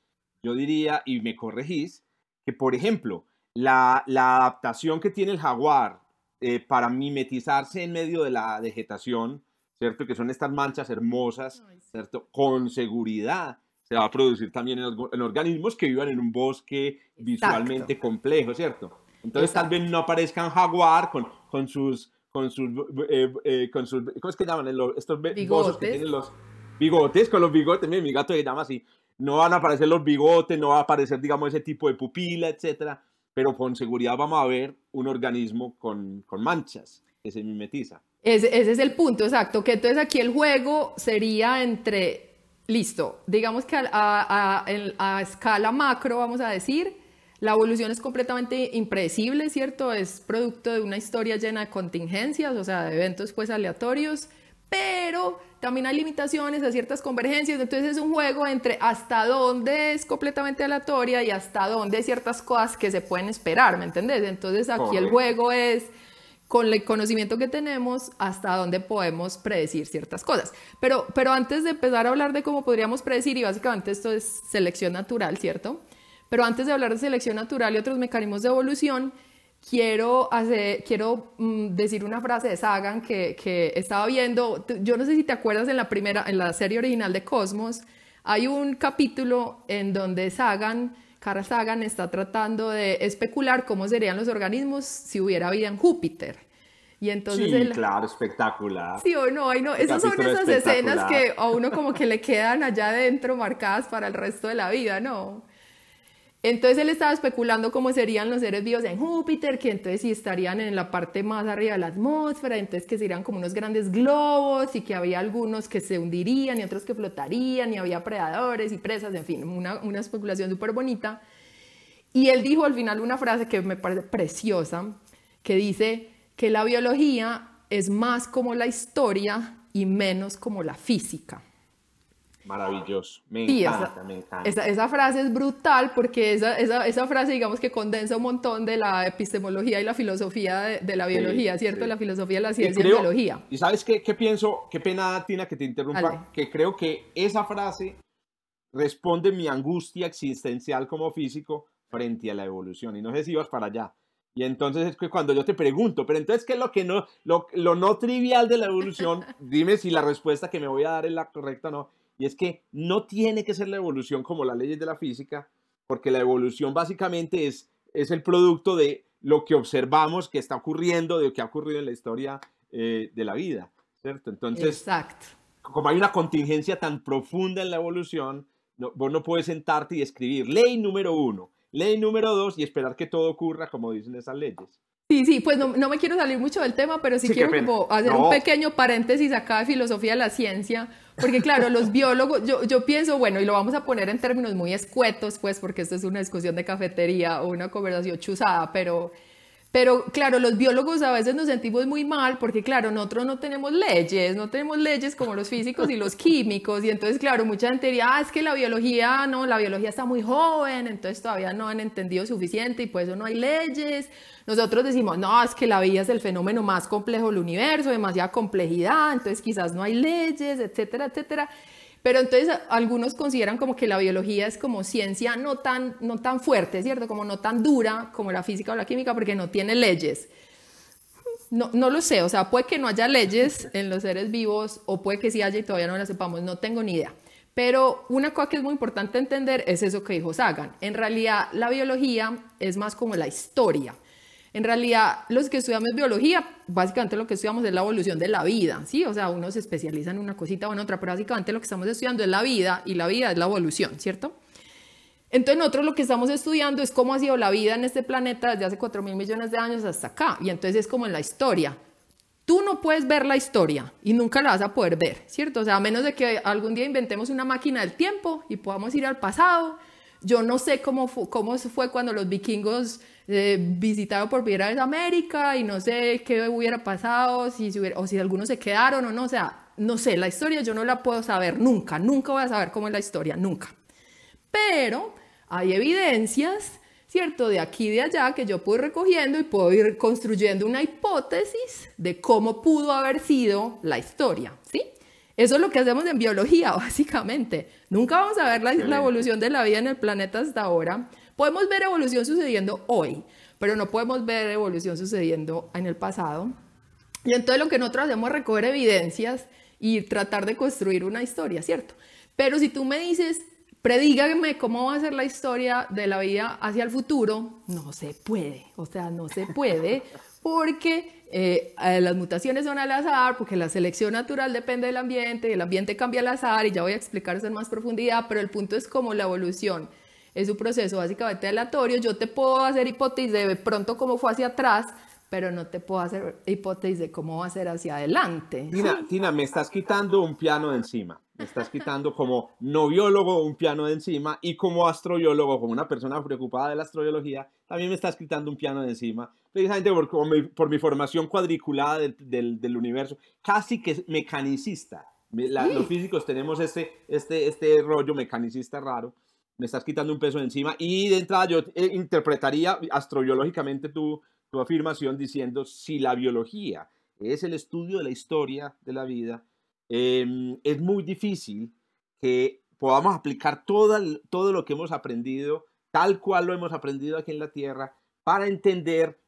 yo diría, y me corregís, que por ejemplo, la, la adaptación que tiene el jaguar eh, para mimetizarse en medio de la vegetación, ¿cierto? Que son estas manchas hermosas, ¿cierto? Con seguridad se va a producir también en, organismos que vivan en un bosque visualmente complejo, ¿cierto? Entonces tal vez no aparezcan jaguar con, con sus, con sus, eh, eh, con sus, ¿cómo es que llaman? Estos bigotes. que tienen los bigotes, con los bigotes, mi, mi gato se llama así. No van a aparecer los bigotes, no va a aparecer, digamos, ese tipo de pupila, etcétera, pero con seguridad vamos a ver un organismo con, con manchas que se mimetiza. Ese, ese es el punto, exacto, que entonces aquí el juego sería entre, listo, digamos que a, a, a, a escala macro, vamos a decir, la evolución es completamente impredecible, ¿cierto? Es producto de una historia llena de contingencias, o sea, de eventos pues aleatorios, pero también hay limitaciones a ciertas convergencias, entonces es un juego entre hasta dónde es completamente aleatoria y hasta dónde hay ciertas cosas que se pueden esperar, ¿me entendés? Entonces aquí el juego es con el conocimiento que tenemos hasta dónde podemos predecir ciertas cosas. Pero, pero antes de empezar a hablar de cómo podríamos predecir, y básicamente esto es selección natural, ¿cierto? Pero antes de hablar de selección natural y otros mecanismos de evolución, quiero, hacer, quiero mm, decir una frase de Sagan que, que, estaba viendo. Yo no sé si te acuerdas en la, primera, en la serie original de Cosmos, hay un capítulo en donde Sagan, Carl Sagan, está tratando de especular cómo serían los organismos si hubiera vida en Júpiter. Y entonces sí, claro, espectacular. Sí o no, ay no, esas son esas escenas que a uno como que le quedan allá adentro marcadas para el resto de la vida, ¿no? Entonces él estaba especulando cómo serían los seres vivos en Júpiter, que entonces sí estarían en la parte más arriba de la atmósfera, entonces que serían como unos grandes globos y que había algunos que se hundirían y otros que flotarían y había predadores y presas, en fin, una, una especulación súper bonita. Y él dijo al final una frase que me parece preciosa, que dice que la biología es más como la historia y menos como la física. Maravilloso, me encanta, me encanta. Esa, frase es brutal porque esa, esa, esa, frase, digamos que condensa un montón de la epistemología y la filosofía de, la biología, ¿cierto? La filosofía de la ciencia y, la biología. ¿Y sabes qué, qué, pienso? Qué pena, Tina, que te interrumpa, que creo que esa frase responde mi angustia existencial como físico frente a la evolución. Y no sé si ibas para allá. Y entonces es que cuando yo te pregunto, pero entonces, ¿qué es lo que no, lo, lo no trivial de la evolución? [laughs] Dime si la respuesta que me voy a dar es la correcta o no y es que no tiene que ser la evolución como las leyes de la física, porque la evolución básicamente es, es el producto de lo que observamos que está ocurriendo, de lo que ha ocurrido en la historia eh, de la vida, ¿cierto? Entonces, Exacto. como hay una contingencia tan profunda en la evolución, no, vos no puedes sentarte y escribir ley número uno, ley número dos y esperar que todo ocurra como dicen esas leyes. Sí, sí, pues no, no, me quiero salir mucho del tema, pero sí, quiero como hacer No. un pequeño paréntesis acá de filosofía de la ciencia, porque claro, los [laughs] biólogos, yo, yo pienso, bueno, y lo vamos a poner en términos muy escuetos, pues, porque esto es una discusión de cafetería o una conversación chuzada, pero, pero claro, los biólogos a veces nos sentimos muy mal porque, claro, nosotros no tenemos leyes, no tenemos leyes como los físicos y los químicos, y entonces, claro, mucha gente diría, ah, es que la biología, no, la biología está muy joven, entonces todavía no han entendido suficiente y por eso no hay leyes. Nosotros decimos, no, es que la vida es el fenómeno más complejo del universo, demasiada complejidad, entonces quizás no hay leyes, etcétera, etcétera. Pero entonces algunos consideran como que la biología es como ciencia no tan, no tan fuerte, ¿cierto? Como no tan dura como la física o la química porque no tiene leyes. No, no lo sé, o sea, puede que no haya leyes en los seres vivos o puede que sí haya y todavía no las sepamos, no tengo ni idea. Pero una cosa que es muy importante entender es eso que dijo Sagan. En realidad, la biología es más como la historia. En realidad, los que estudiamos biología, básicamente lo que estudiamos es la evolución de la vida, ¿sí? O sea, uno se especializa en una cosita o en otra, pero básicamente lo que estamos estudiando es la vida y la vida es la evolución, ¿cierto? Entonces nosotros lo que estamos estudiando es cómo ha sido la vida en este planeta desde hace 4 mil millones de años hasta acá. Y entonces es como en la historia. Tú no puedes ver la historia y nunca la vas a poder ver, ¿cierto? O sea, a menos de que algún día inventemos una máquina del tiempo y podamos ir al pasado. Yo no sé cómo, fu- cómo fue cuando los vikingos eh, visitaron por primera vez América y no sé qué hubiera pasado, si se hubiera- o si algunos se quedaron o no. O sea, no sé, la historia yo no la puedo saber nunca, nunca voy a saber cómo es la historia, nunca pero hay evidencias, ¿cierto? De aquí y de allá que yo puedo ir recogiendo y puedo ir construyendo una hipótesis de cómo pudo haber sido la historia, ¿sí? Eso es lo que hacemos en biología, [laughs] básicamente. Nunca vamos a ver la, la evolución de la vida en el planeta hasta ahora. Podemos ver evolución sucediendo hoy, pero no podemos ver evolución sucediendo en el pasado. Y entonces lo que nosotros hacemos es recoger evidencias y tratar de construir una historia, ¿cierto? Pero si tú me dices, predígame cómo va a ser la historia de la vida hacia el futuro, no se puede, o sea, no se puede [laughs] porque eh, eh, las mutaciones son al azar, porque la selección natural depende del ambiente, y el ambiente cambia al azar, y ya voy a explicar eso en más profundidad, pero el punto es como la evolución es un proceso básicamente aleatorio, yo te puedo hacer hipótesis de pronto cómo fue hacia atrás, pero no te puedo hacer hipótesis de cómo va a ser hacia adelante. Tina, Tina, me estás quitando un piano de encima. Me estás quitando como no biólogo un piano de encima y como astrobiólogo, como una persona preocupada de la astrobiología, también me estás quitando un piano de encima. Precisamente por, como mi, por mi formación cuadriculada del, del, del universo, casi que mecanicista. Me- la- Los físicos tenemos este, este, este rollo mecanicista raro. Me estás quitando un peso de encima. Y de entrada yo eh, interpretaría astrobiológicamente tu, tu afirmación diciendo si la biología es el estudio de la historia de la vida, eh, es muy difícil que podamos aplicar toda, l- todo lo que hemos aprendido, tal cual lo hemos aprendido aquí en la Tierra, para entender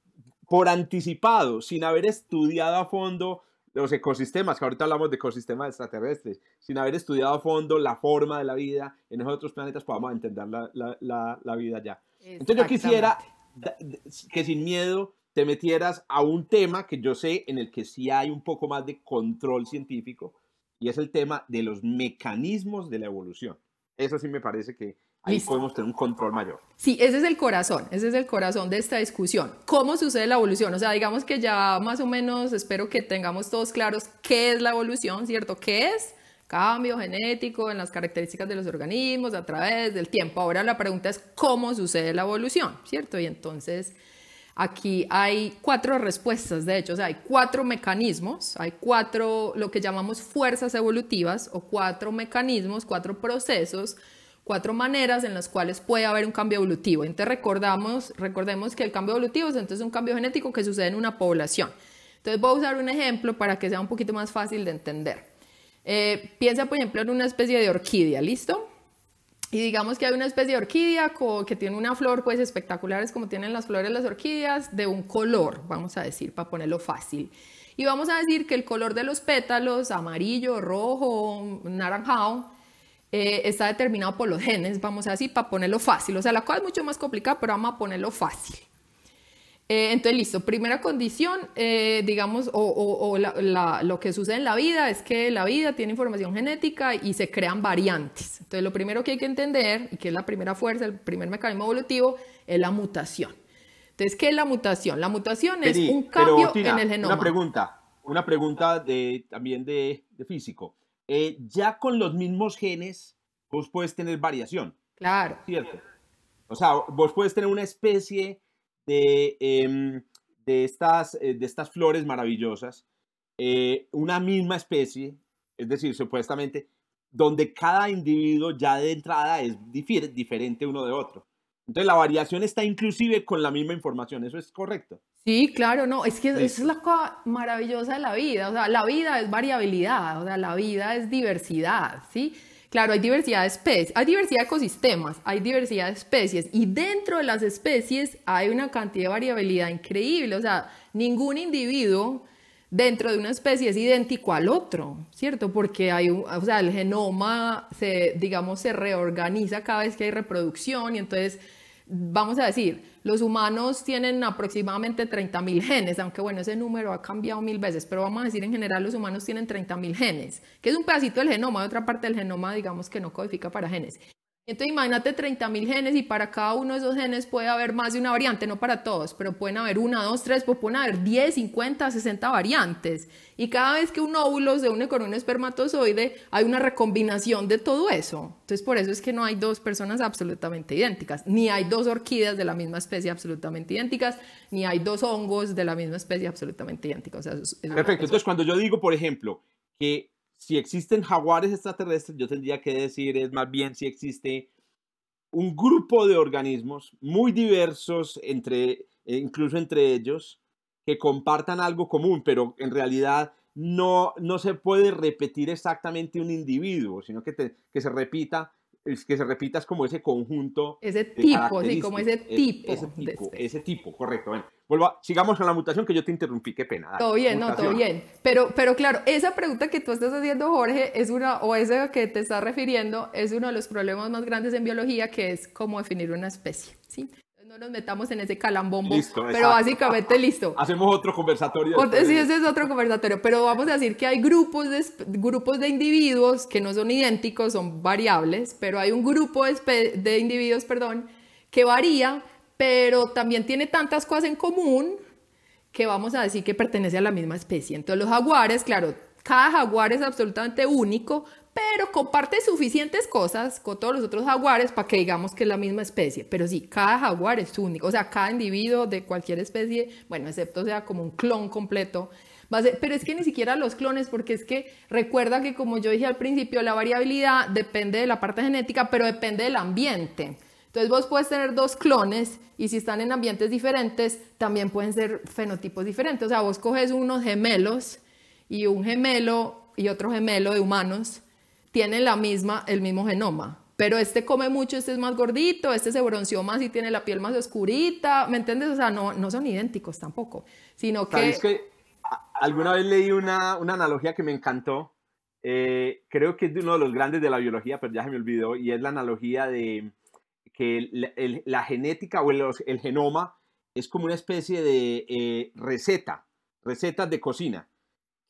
por anticipado, sin haber estudiado a fondo los ecosistemas, que ahorita hablamos de ecosistemas extraterrestres, sin haber estudiado a fondo la forma de la vida en esos otros planetas, podamos entender la, la- la- la vida ya. Entonces yo quisiera que sin miedo te metieras a un tema que yo sé en el que sí hay un poco más de control científico y es el tema de los mecanismos de la evolución. Eso sí me parece que ahí Listo. podemos tener un control mayor. Sí, ese es el corazón, ese es el corazón de esta discusión. ¿Cómo sucede la evolución? O sea, digamos que ya más o menos espero que tengamos todos claros qué es la evolución, ¿cierto? ¿Qué es? Cambio genético en las características de los organismos a través del tiempo. Ahora la pregunta es cómo sucede la evolución, ¿cierto? Y entonces aquí hay cuatro respuestas, de hecho, o sea, hay cuatro mecanismos, hay cuatro, lo que llamamos fuerzas evolutivas o cuatro mecanismos, cuatro procesos cuatro maneras en las cuales puede haber un cambio evolutivo. Entonces recordamos, recordemos que el cambio evolutivo es entonces un cambio genético que sucede en una población. Entonces voy a usar un ejemplo para que sea un poquito más fácil de entender. Eh, piensa, por ejemplo, en una especie de orquídea, ¿listo? Y digamos que hay una especie de orquídea que tiene una flor, pues espectaculares como tienen las flores las orquídeas, de un color, vamos a decir, para ponerlo fácil. Y vamos a decir que el color de los pétalos, amarillo, rojo, naranjado, eh, está determinado por los genes, vamos a decir, para ponerlo fácil. O sea, la cosa es mucho más complicada, pero vamos a ponerlo fácil. Eh, entonces, listo, primera condición, eh, digamos, o, lo que sucede en la vida es que la vida tiene información genética y se crean variantes. Entonces, lo primero que hay que entender, y que es la primera fuerza, el primer mecanismo evolutivo, es la mutación. Entonces, ¿qué es la mutación? La mutación es un cambio en el genoma. Una pregunta, una pregunta de, también de, físico. Eh, ya con los mismos genes, vos puedes tener variación. Claro. ¿Cierto? O sea, vos puedes tener una especie de, em, de, estas, eh, de estas flores maravillosas, eh, una misma especie, es decir, supuestamente, donde cada individuo ya de entrada es diferente uno de otro. Entonces la variación está inclusive con la misma información, ¿eso es correcto? Sí, claro, no, es que esa es la cosa maravillosa de la vida, o sea, la vida es variabilidad, o sea, la vida es diversidad, ¿sí? Claro, hay diversidad de especies, hay diversidad de ecosistemas, hay diversidad de especies y dentro de las especies hay una cantidad de variabilidad increíble. O sea, ningún individuo dentro de una especie es idéntico al otro, ¿cierto? Porque hay, o sea, el genoma se, digamos, se reorganiza cada vez que hay reproducción y entonces vamos a decir, los humanos tienen aproximadamente 30.000 genes, aunque bueno, ese número ha cambiado mil veces, pero vamos a decir en general los humanos tienen 30.000 genes, que es un pedacito del genoma, otra parte del genoma, digamos que no codifica para genes. Entonces imagínate 30.000 genes y para cada uno de esos genes puede haber más de una variante, no para todos, pero pueden haber una, dos, tres, pues pueden haber 10, 50, 60 variantes. Y cada vez que un óvulo se une con un espermatozoide, hay una recombinación de todo eso. Entonces por eso es que no hay dos personas absolutamente idénticas, ni hay dos orquídeas de la misma especie absolutamente idénticas, ni hay dos hongos de la misma especie absolutamente idénticos. Perfecto, entonces cuando yo digo, por ejemplo, que si existen jaguares extraterrestres, yo tendría que decir es más bien si existe un grupo de organismos muy diversos, entre, e incluso entre ellos, que compartan algo común, pero en realidad no, no se puede repetir exactamente un individuo, sino que, que se repita es que se repita es como ese conjunto. Ese tipo, sí, como ese tipo. ese tipo, ese tipo, correcto. Bueno, sigamos con la mutación que yo te interrumpí, qué pena. todo bien, no, todo bien. Pero, pero claro, esa pregunta que tú estás haciendo, Jorge, es una, o esa que te estás refiriendo, es uno de los problemas más grandes en biología, que es cómo definir una especie, ¿sí? No nos metamos en ese calambombo, pero básicamente listo. [laughs] Hacemos otro conversatorio. Sí, ese es otro conversatorio, pero vamos a decir que hay grupos de, grupos de individuos que no son idénticos, son variables, pero hay un grupo de, de individuos, perdón, que varía, pero también tiene tantas cosas en común que vamos a decir que pertenece a la misma especie. Entonces los jaguares, claro, cada jaguar es absolutamente único, pero comparte suficientes cosas con todos los otros jaguares para que digamos que es la misma especie. Pero sí, cada jaguar es único, o sea, cada individuo de cualquier especie, bueno, excepto sea como un clon completo. pero es que ni siquiera los clones, porque es que recuerda que como yo dije al principio, la variabilidad depende de la parte genética, pero depende del ambiente. Entonces vos puedes tener dos clones y si están en ambientes diferentes, también pueden ser fenotipos diferentes. O sea, vos coges unos gemelos y un gemelo y otro gemelo de humanos tienen la misma, el mismo genoma. Pero este come mucho, este es más gordito, este se bronceó más y tiene la piel más oscurita, ¿me entiendes? O sea, no, son idénticos tampoco, sino que... ¿Sabes que alguna vez leí una, una analogía que me encantó, eh, creo que es de uno de los grandes de la biología, pero ya se me olvidó, y es la analogía de que la genética o el, el, genoma es como una especie de eh, receta, recetas de cocina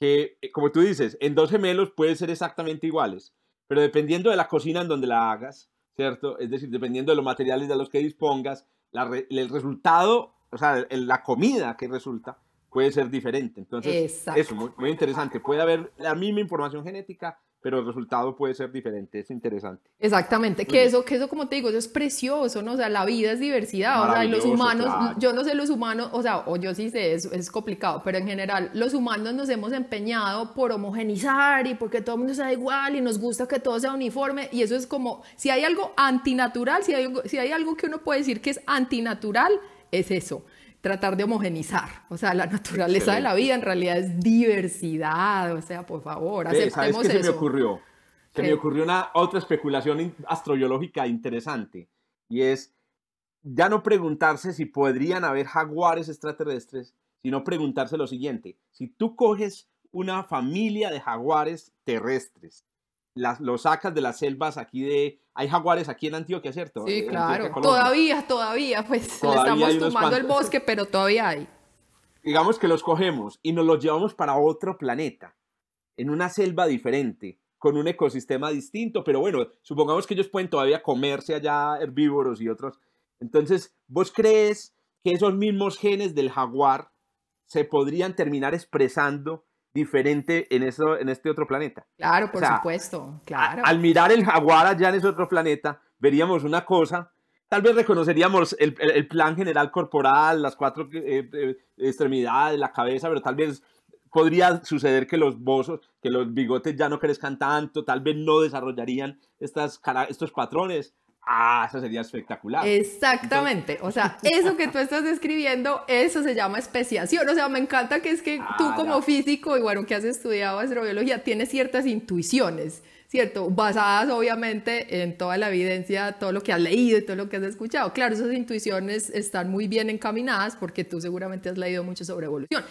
que, eh, como tú dices, en dos gemelos pueden ser exactamente iguales, pero dependiendo de la cocina en donde la hagas, ¿cierto? Es decir, dependiendo de los materiales de los que dispongas, el resultado, o sea, la comida que resulta puede ser diferente. Entonces, eso, muy, muy interesante. Puede haber la misma información genética, pero el resultado puede ser diferente, es interesante. Exactamente, que eso, que eso como te digo, eso es precioso, ¿no? O sea, la vida es diversidad, o sea, y los humanos, yo no sé los humanos, o sea, o yo sí sé, es, es complicado, pero en general, los humanos nos hemos empeñado por homogenizar y porque todo el mundo sea igual y nos gusta que todo sea uniforme, y eso es como, si hay algo antinatural, si hay, si hay algo que uno puede decir que es antinatural, es eso tratar de homogenizar. O sea, la naturaleza de la vida en realidad es diversidad. O sea, por favor, aceptemos ¿sabes qué se me ocurrió? Se me ocurrió una otra especulación astrobiológica interesante. Y es ya no preguntarse si podrían haber jaguares extraterrestres, sino preguntarse lo siguiente. Si tú coges una familia de jaguares terrestres las, lo sacas de las selvas aquí de... Hay jaguares aquí en Antioquia, ¿cierto? Sí, claro. Antioquia. Todavía, todavía, pues [laughs] Todavía le estamos tomando el bosque, pero todavía hay. digamos que los cogemos y nos los llevamos para otro planeta, en una selva diferente, con un ecosistema distinto, pero bueno, supongamos que ellos pueden todavía comerse allá herbívoros y otros. Entonces, ¿vos crees que esos mismos genes del jaguar se podrían terminar expresando diferente en, eso, en este otro planeta? Claro, por O sea, supuesto, A- claro. Al mirar el jaguar allá en ese otro planeta, veríamos una cosa, tal vez reconoceríamos el, el- el plan general corporal, las cuatro eh, eh, extremidades, la cabeza, pero tal vez podría suceder que los bozos, que los bigotes ya no crezcan tanto, tal vez no desarrollarían estas, estos patrones. Ah, eso sería espectacular. Exactamente, o sea, eso que [laughs] tú estás describiendo, eso se llama especiación, o sea, me encanta que es que tú Ah, como físico y bueno, que has estudiado astrobiología, tienes ciertas intuiciones, ¿cierto? Basadas obviamente en toda la evidencia, todo lo que has leído y todo lo que has escuchado. Claro, esas intuiciones están muy bien encaminadas porque tú seguramente has leído mucho sobre evolución.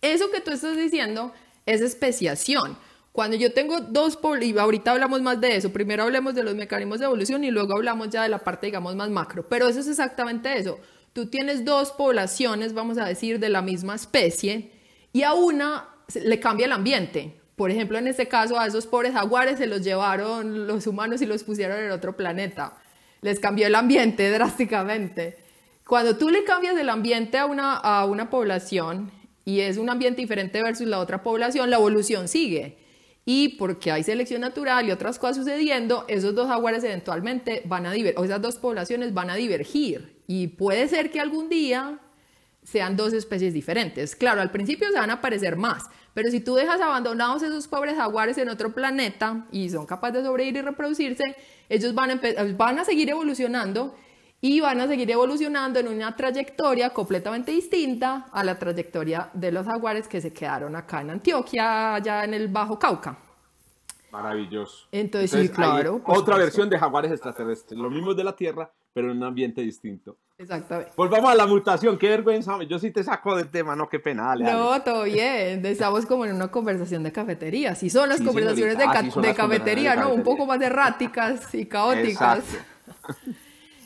Eso que tú estás diciendo es especiación. Cuando yo tengo dos y ahorita hablamos más de eso, primero hablemos de los mecanismos de evolución y luego hablamos ya de la parte, digamos, más macro, pero eso es exactamente eso. Tú tienes dos poblaciones, vamos a decir, de la misma especie y a una le cambia el ambiente. Por ejemplo, en este caso, a esos pobres jaguares se los llevaron los humanos y los pusieron en otro planeta. Les cambió el ambiente [laughs] drásticamente. Cuando tú le cambias el ambiente a una, a una población y es un ambiente diferente versus la otra población, la evolución sigue. Y porque hay selección natural y otras cosas sucediendo, esos dos jaguares eventualmente van a divergir, o esas dos poblaciones van a divergir. Y puede ser que algún día sean dos especies diferentes. Claro, al principio se van a parecer más, pero si tú dejas abandonados esos pobres jaguares en otro planeta y son capaces de sobrevivir y reproducirse, ellos van a, van a seguir evolucionando y van a seguir evolucionando en una trayectoria completamente distinta a la trayectoria de los jaguares que se quedaron acá en Antioquia, allá en el Bajo Cauca. Maravilloso. Entonces, sí, hay claro, Otra versión de jaguares extraterrestres, los mismos de la Tierra, pero en un ambiente distinto. Exactamente. Volvamos a la mutación, qué vergüenza, yo sí te saco del tema, no, qué pena, dale, dale. No, todo bien. Estamos como en una conversación de cafetería. Si son las Sí, conversaciones de, señorita. ca- Ah, sí, son de las conversaciones cafetería, de ¿no? Un cafetería. poco más erráticas y [laughs] caóticas. Exacto.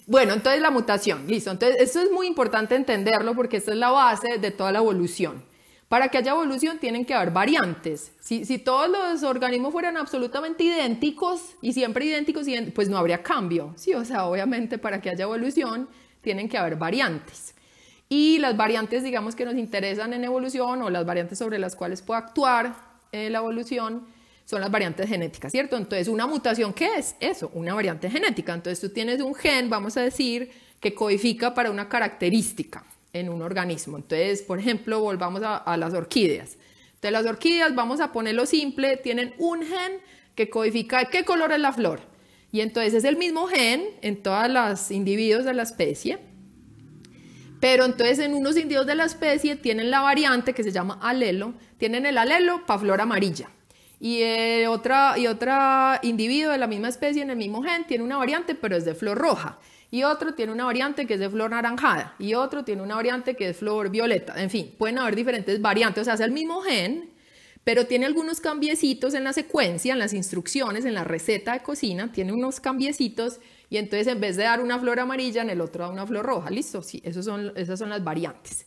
Bueno, entonces la mutación, listo. Entonces, esto es muy importante entenderlo porque esta es la base de toda la evolución. Para que haya evolución tienen que haber variantes. Si, todos los organismos fueran absolutamente idénticos y siempre idénticos, idénticos, pues no habría cambio. Sí, o sea, obviamente para que haya evolución tienen que haber variantes. Y las variantes, digamos, que nos interesan en evolución o las variantes sobre las cuales puede actuar eh, la evolución son las variantes genéticas, ¿cierto? Entonces, una mutación, ¿qué es? Eso, una variante genética. Entonces, tú tienes un gen, vamos a decir, que codifica para una característica en un organismo. Entonces, por ejemplo, volvamos a, las orquídeas. Entonces, las orquídeas, vamos a ponerlo simple, tienen un gen que codifica qué color es la flor. Y entonces es el mismo gen en todos los individuos de la especie. Pero entonces en unos individuos de la especie tienen la variante que se llama alelo, tienen el alelo para flor amarilla. Y eh, otra, y otra individuo de la misma especie en el mismo gen tiene una variante, pero es de flor roja. Y otro tiene una variante que es de flor naranjada. Y otro tiene una variante que es flor violeta. En fin, pueden haber diferentes variantes. O sea, es el mismo gen, pero tiene algunos cambiecitos en la secuencia, en las instrucciones, en la receta de cocina, tiene unos cambiecitos y entonces en vez de dar una flor amarilla, en el otro da una flor roja. Listo, sí, esos esas son las variantes.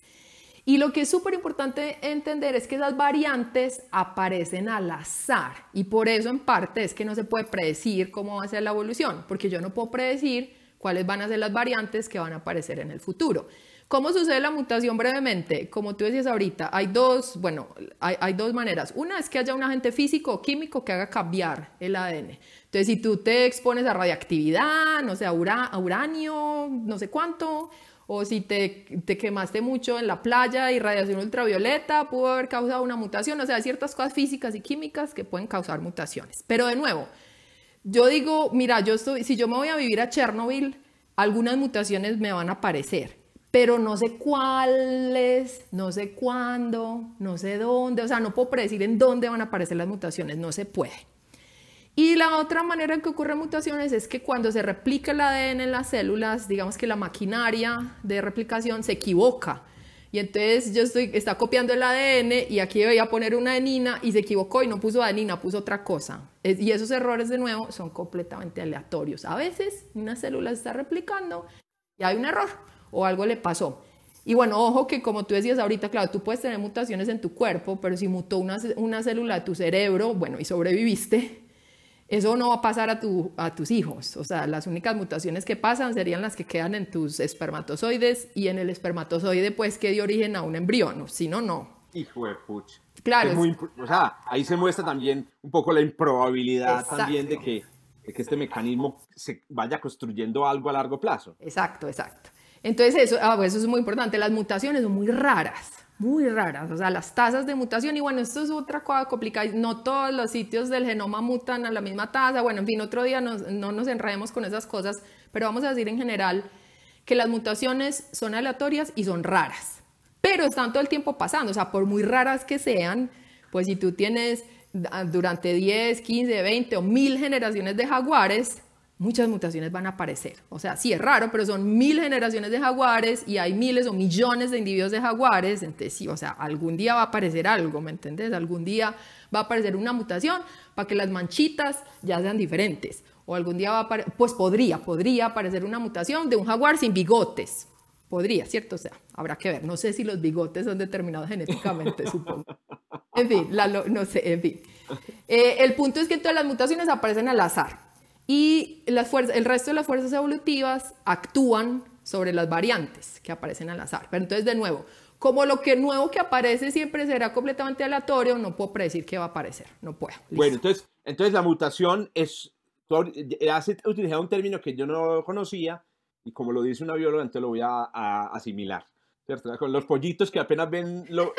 Y lo que es súper importante entender es que esas variantes aparecen al azar y por eso en parte es que no se puede predecir cómo va a ser la evolución, porque yo no puedo predecir cuáles van a ser las variantes que van a aparecer en el futuro. ¿Cómo sucede la mutación brevemente? Como tú decías ahorita, hay dos, bueno, hay, hay, dos maneras. Una es que haya un agente físico o químico que haga cambiar el ADN. Entonces, si tú te expones a radiactividad, no sé, a, ura, a uranio, no sé cuánto, o si te, te, quemaste mucho en la playa y radiación ultravioleta, pudo haber causado una mutación. O sea, ciertas cosas físicas y químicas que pueden causar mutaciones. Pero de nuevo, yo digo, mira, yo estoy, si yo me voy a vivir a Chernobyl, algunas mutaciones me van a aparecer pero no sé cuáles, no sé cuándo, no sé dónde, o sea, no puedo predecir en dónde van a aparecer las mutaciones, no se puede. Y la otra manera en que ocurren mutaciones es que cuando se replica el ADN en las células, digamos que la maquinaria de replicación se equivoca. y entonces yo estoy, está copiando el ADN y aquí voy a poner una adenina y se equivocó y no puso adenina, puso otra cosa. Y esos errores de nuevo son completamente aleatorios. A veces una célula está replicando y hay un error o algo le pasó. Y bueno, ojo que como tú decías ahorita, claro, tú puedes tener mutaciones en tu cuerpo, pero si mutó una, una célula de tu cerebro, bueno, y sobreviviste, eso no va a pasar a, tu, a tus hijos. O sea, las únicas mutaciones que pasan serían las que quedan en tus espermatozoides y en el espermatozoide, pues, que dio origen a un embrión. Si no, no. Hijo de pucha. Claro. o sea, ahí se muestra también un poco la improbabilidad también de que, de que este mecanismo se vaya construyendo algo a largo plazo. Exacto, exacto. Entonces eso, ah, pues eso es muy importante. Las mutaciones son muy raras, muy raras. O sea, las tasas de mutación, y bueno, esto es otra cosa complicada. No todos los sitios del genoma mutan a la misma tasa. Bueno, en fin, otro día no nos enredemos con esas cosas, pero vamos a decir en general que las mutaciones son aleatorias y son raras. Pero están todo el tiempo pasando. O sea, por muy raras que sean, pues si tú tienes durante 10, 15, 20 o 1000 generaciones de jaguares, muchas mutaciones van a aparecer. O sea, sí es raro, pero son mil generaciones de jaguares y hay miles o millones de individuos de jaguares. Entonces, sí, o sea, algún día va a aparecer algo, ¿me entendés? Algún día va a aparecer una mutación para que las manchitas ya sean diferentes. O algún día va a aparecer, pues podría, podría aparecer una mutación de un jaguar sin bigotes. Podría, ¿cierto? O sea, habrá que ver. No sé si los bigotes son determinados genéticamente, [laughs] supongo. En fin, no sé, en fin. Eh, el punto es que todas las mutaciones aparecen al azar y las el resto de las fuerzas evolutivas actúan sobre las variantes que aparecen al azar. Pero entonces, de nuevo, como lo que nuevo que aparece siempre será completamente aleatorio, no puedo predecir qué va a aparecer, no puedo. Bueno, entonces, entonces la mutación es, has utilizado un término que yo no conocía y como lo dice una bióloga, entonces lo voy a, asimilar. ¿cierto? Con los pollitos que apenas ven lo,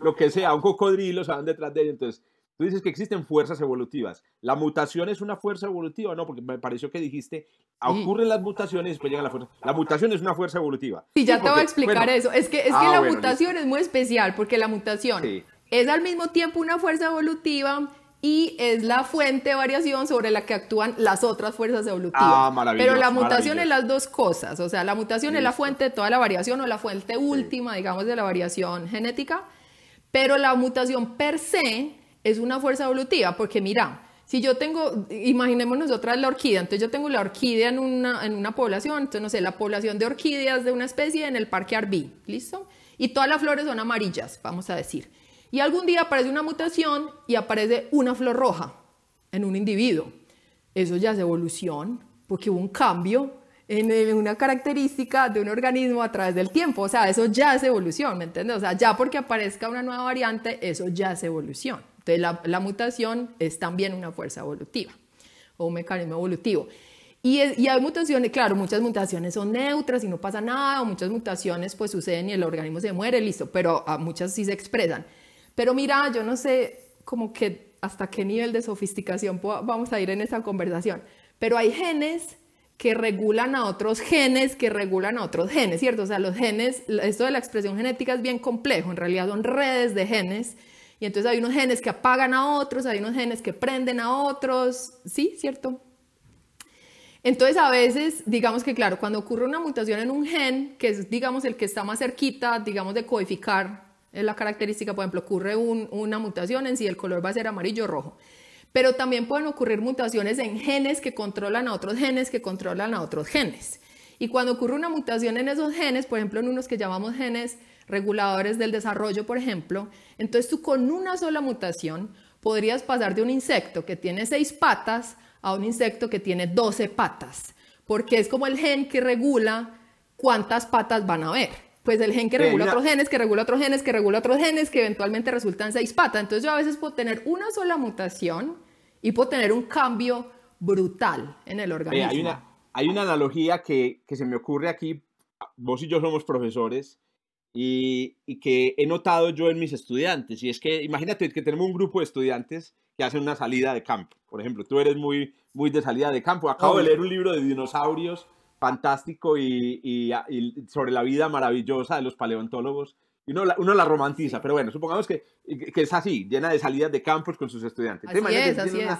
lo que sea, un cocodrilo, se van detrás de ellos, entonces Tú dices que existen fuerzas evolutivas. ¿La mutación es una fuerza evolutiva no? Porque me pareció que dijiste, ocurren las mutaciones y después llegan las fuerzas. La mutación es una fuerza evolutiva. Sí, ya te voy a explicar eso. Es que, es que ah, la mutación es muy especial porque la mutación es al mismo tiempo una fuerza evolutiva y es la fuente de variación sobre la que actúan las otras fuerzas evolutivas. Ah, maravilloso. Pero la mutación es las dos cosas. O sea, la mutación es la fuente de toda la variación o la fuente última, digamos, de la variación genética. Pero la mutación per se es una fuerza evolutiva, porque mira, si yo tengo, imaginemos nosotras la orquídea, entonces yo tengo la orquídea en una, en una población, entonces no sé, la población de orquídeas de una especie en el parque Arbí, ¿listo? Y todas las flores son amarillas, vamos a decir. Y algún día aparece una mutación y aparece una flor roja en un individuo. Eso ya es evolución, porque hubo un cambio en una característica de un organismo a través del tiempo. O sea, eso ya es evolución, ¿me entiendes? O sea, ya porque aparezca una nueva variante, eso ya es evolución. Entonces, la, mutación es también una fuerza evolutiva o un mecanismo evolutivo. Y, hay mutaciones, claro, muchas mutaciones son neutras y no pasa nada, o muchas mutaciones pues suceden y el organismo se muere, listo, pero muchas sí se expresan. Pero mira, yo no sé como que hasta qué nivel de sofisticación vamos a ir en esa conversación, pero hay genes que regulan a otros genes, que regulan a otros genes, ¿cierto? O sea, los genes, esto de la expresión genética es bien complejo, en realidad son redes de genes y entonces hay unos genes que apagan a otros, hay unos genes que prenden a otros, ¿sí? ¿Cierto? Entonces a veces, digamos que claro, cuando ocurre una mutación en un gen, que es digamos el que está más cerquita, digamos de codificar la característica, por ejemplo, ocurre una mutación en si el color va a ser amarillo o rojo. Pero también pueden ocurrir mutaciones en genes que controlan a otros genes que controlan a otros genes. Y cuando ocurre una mutación en esos genes, por ejemplo, en unos que llamamos genes reguladores del desarrollo, por ejemplo, entonces tú con una sola mutación podrías pasar de un insecto que tiene seis patas a un insecto que tiene doce patas, porque es como el gen que regula cuántas patas van a haber. Pues el gen que regula otros genes, que regula otros genes, que regula otros genes, que eventualmente resultan seis patas. Entonces yo a veces puedo tener una sola mutación y puedo tener un cambio brutal en el organismo. hay, una, hay una analogía que, que se me ocurre aquí. Vos y yo somos profesores y, que he notado yo en mis estudiantes. Y es que imagínate que tenemos un grupo de estudiantes que hacen una salida de campo. Por ejemplo, tú eres muy, muy de salida de campo. Acabo de leer un libro de dinosaurios fantástico y, y, sobre la vida maravillosa de los paleontólogos. Y uno la, uno la romantiza, pero bueno, supongamos que, que, es así, llena de salidas de campos con sus estudiantes. Así es, así es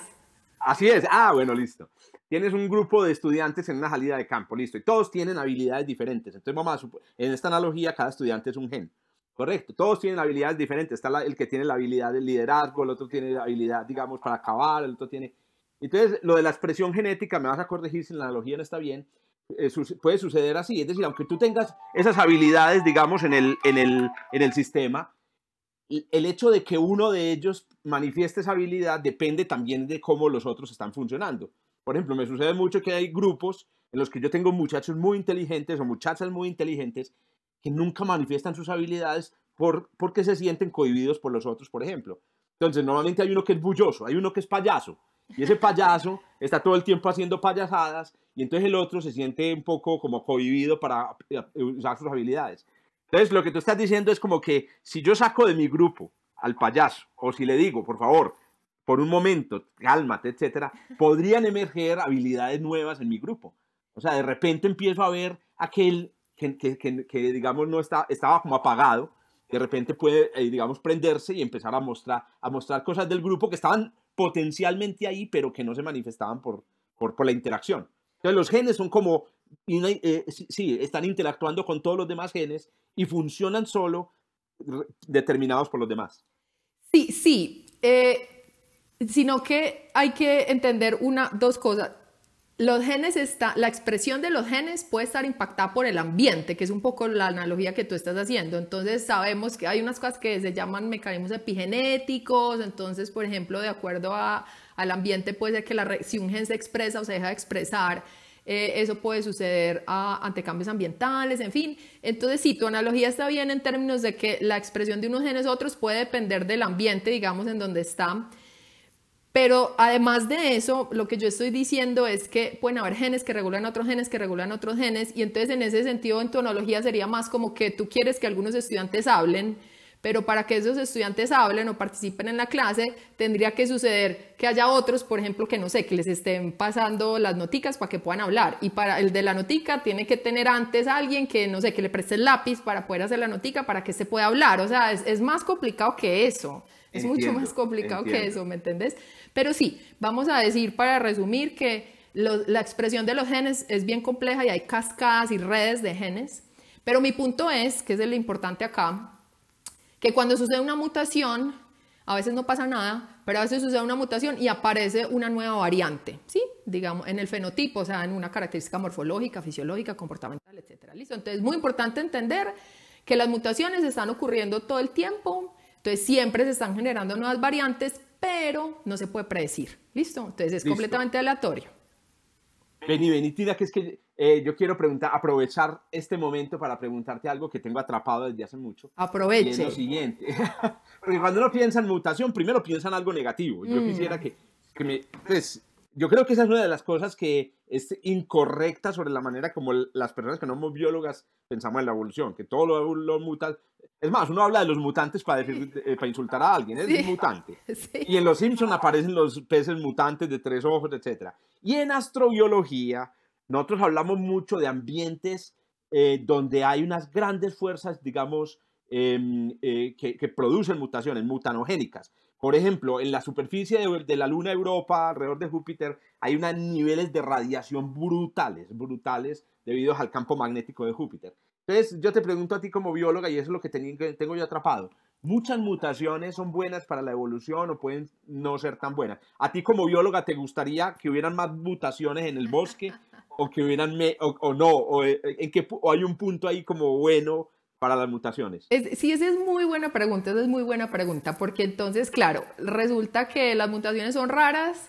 Así es. Ah, bueno, listo. Tienes un grupo de estudiantes en una salida de campo, listo. Y todos tienen habilidades diferentes. Entonces, vamos a en esta analogía, cada estudiante es un gen. Correcto. Todos tienen habilidades diferentes. Está el que tiene la habilidad del liderazgo, el otro tiene la habilidad, digamos, para acabar, el otro tiene... Entonces, lo de la expresión genética, me vas a corregir si la analogía no está bien, eh, puede suceder así. Es decir, aunque tú tengas esas habilidades, digamos, en el, en el, en el sistema, el hecho de que uno de ellos manifieste esa habilidad depende también de cómo los otros están funcionando. Por ejemplo, me sucede mucho que hay grupos en los que yo tengo muchachos muy inteligentes o muchachas muy inteligentes que nunca manifiestan sus habilidades por, porque se sienten cohibidos por los otros, por ejemplo. Entonces, normalmente hay uno que es bulloso, hay uno que es payaso, y ese payaso [laughs] está todo el tiempo haciendo payasadas, y entonces el otro se siente un poco como cohibido para eh, usar sus habilidades. Entonces, lo que tú estás diciendo es como que si yo saco de mi grupo al payaso, o si le digo, por favor, por un momento, cálmate, etcétera, podrían emerger habilidades nuevas en mi grupo. O sea, de repente empiezo a ver aquel que, que, que, digamos, no está, estaba como apagado, de repente puede, eh, digamos, prenderse y empezar a mostrar, a mostrar cosas del grupo que estaban potencialmente ahí, pero que no se manifestaban por, por, por la interacción. Entonces, los genes son como, eh, sí, están interactuando con todos los demás genes y funcionan solo determinados por los demás. Sí, sí. Eh, sino que hay que entender una, dos cosas. Los genes está, la expresión de los genes puede estar impactada por el ambiente, que es un poco la analogía que tú estás haciendo. Entonces sabemos que hay unas cosas que se llaman mecanismos epigenéticos. Entonces, por ejemplo, de acuerdo a, al ambiente puede ser que la, si un gen se expresa o se deja de expresar, eh, eso puede suceder ante cambios ambientales, en fin. Entonces, si tu analogía está bien en términos de que la expresión de unos genes otros puede depender del ambiente, digamos, en donde está. Pero además de eso, lo que yo estoy diciendo es que pueden haber genes que regulan otros genes, que regulan otros genes, y entonces en ese sentido en tonología sería más como que tú quieres que algunos estudiantes hablen, pero para que esos estudiantes hablen o participen en la clase, tendría que suceder que haya otros, por ejemplo, que no sé, que les estén pasando las noticas para que puedan hablar. Y para el de la notica tiene que tener antes a alguien que, no sé, que le preste el lápiz para poder hacer la notica para que se pueda hablar. O sea, es, más complicado que eso. Es mucho más complicado que eso, ¿me entiendes? Pero sí, vamos a decir para resumir que la expresión de los genes es bien compleja y hay cascadas y redes de genes. Pero mi punto es, que es lo importante acá, que cuando sucede una mutación, a veces no pasa nada, pero a veces sucede una mutación y aparece una nueva variante, ¿sí? Digamos, en el fenotipo, o sea, en una característica morfológica, fisiológica, comportamental, etc. ¿Listo? Entonces, es muy importante entender que las mutaciones están ocurriendo todo el tiempo, entonces siempre se están generando nuevas variantes, pero no se puede predecir. ¿Listo? Entonces es completamente aleatorio. Vení, vení, tira, que es que eh, yo quiero preguntar, aprovechar este momento para preguntarte algo que tengo atrapado desde hace mucho. Aproveche. Y es lo siguiente. [laughs] Porque cuando uno piensa en mutación, primero piensa en algo negativo. Yo mm. quisiera que, que me. Pues, yo creo que esa es una de las cosas que es incorrecta sobre la manera como las personas que no somos biólogas pensamos en la evolución, que todo lo, lo muta, es más, uno habla de los mutantes para, decir, eh, para insultar a alguien, es un mutante. [laughs] Y en Los Simpson aparecen los peces mutantes de tres ojos, etc. Y en astrobiología, nosotros hablamos mucho de ambientes eh, donde hay unas grandes fuerzas, digamos, em, eh, que, que, producen mutaciones mutanogénicas. Por ejemplo, en la superficie de, de, la Luna Europa, alrededor de Júpiter, hay unos niveles de radiación brutales, brutales, debido al campo magnético de Júpiter. Entonces, yo te pregunto a ti como bióloga, y eso es lo que tengo yo atrapado. Muchas mutaciones son buenas para la evolución o pueden no ser tan buenas. A ti como bióloga, ¿te gustaría que hubieran más mutaciones en el bosque [laughs] o que hubieran o, no? O, eh, en qué, o hay un punto ahí como bueno para las mutaciones? sí, esa es muy buena pregunta, esa es muy buena pregunta, porque entonces, claro, resulta que las mutaciones son raras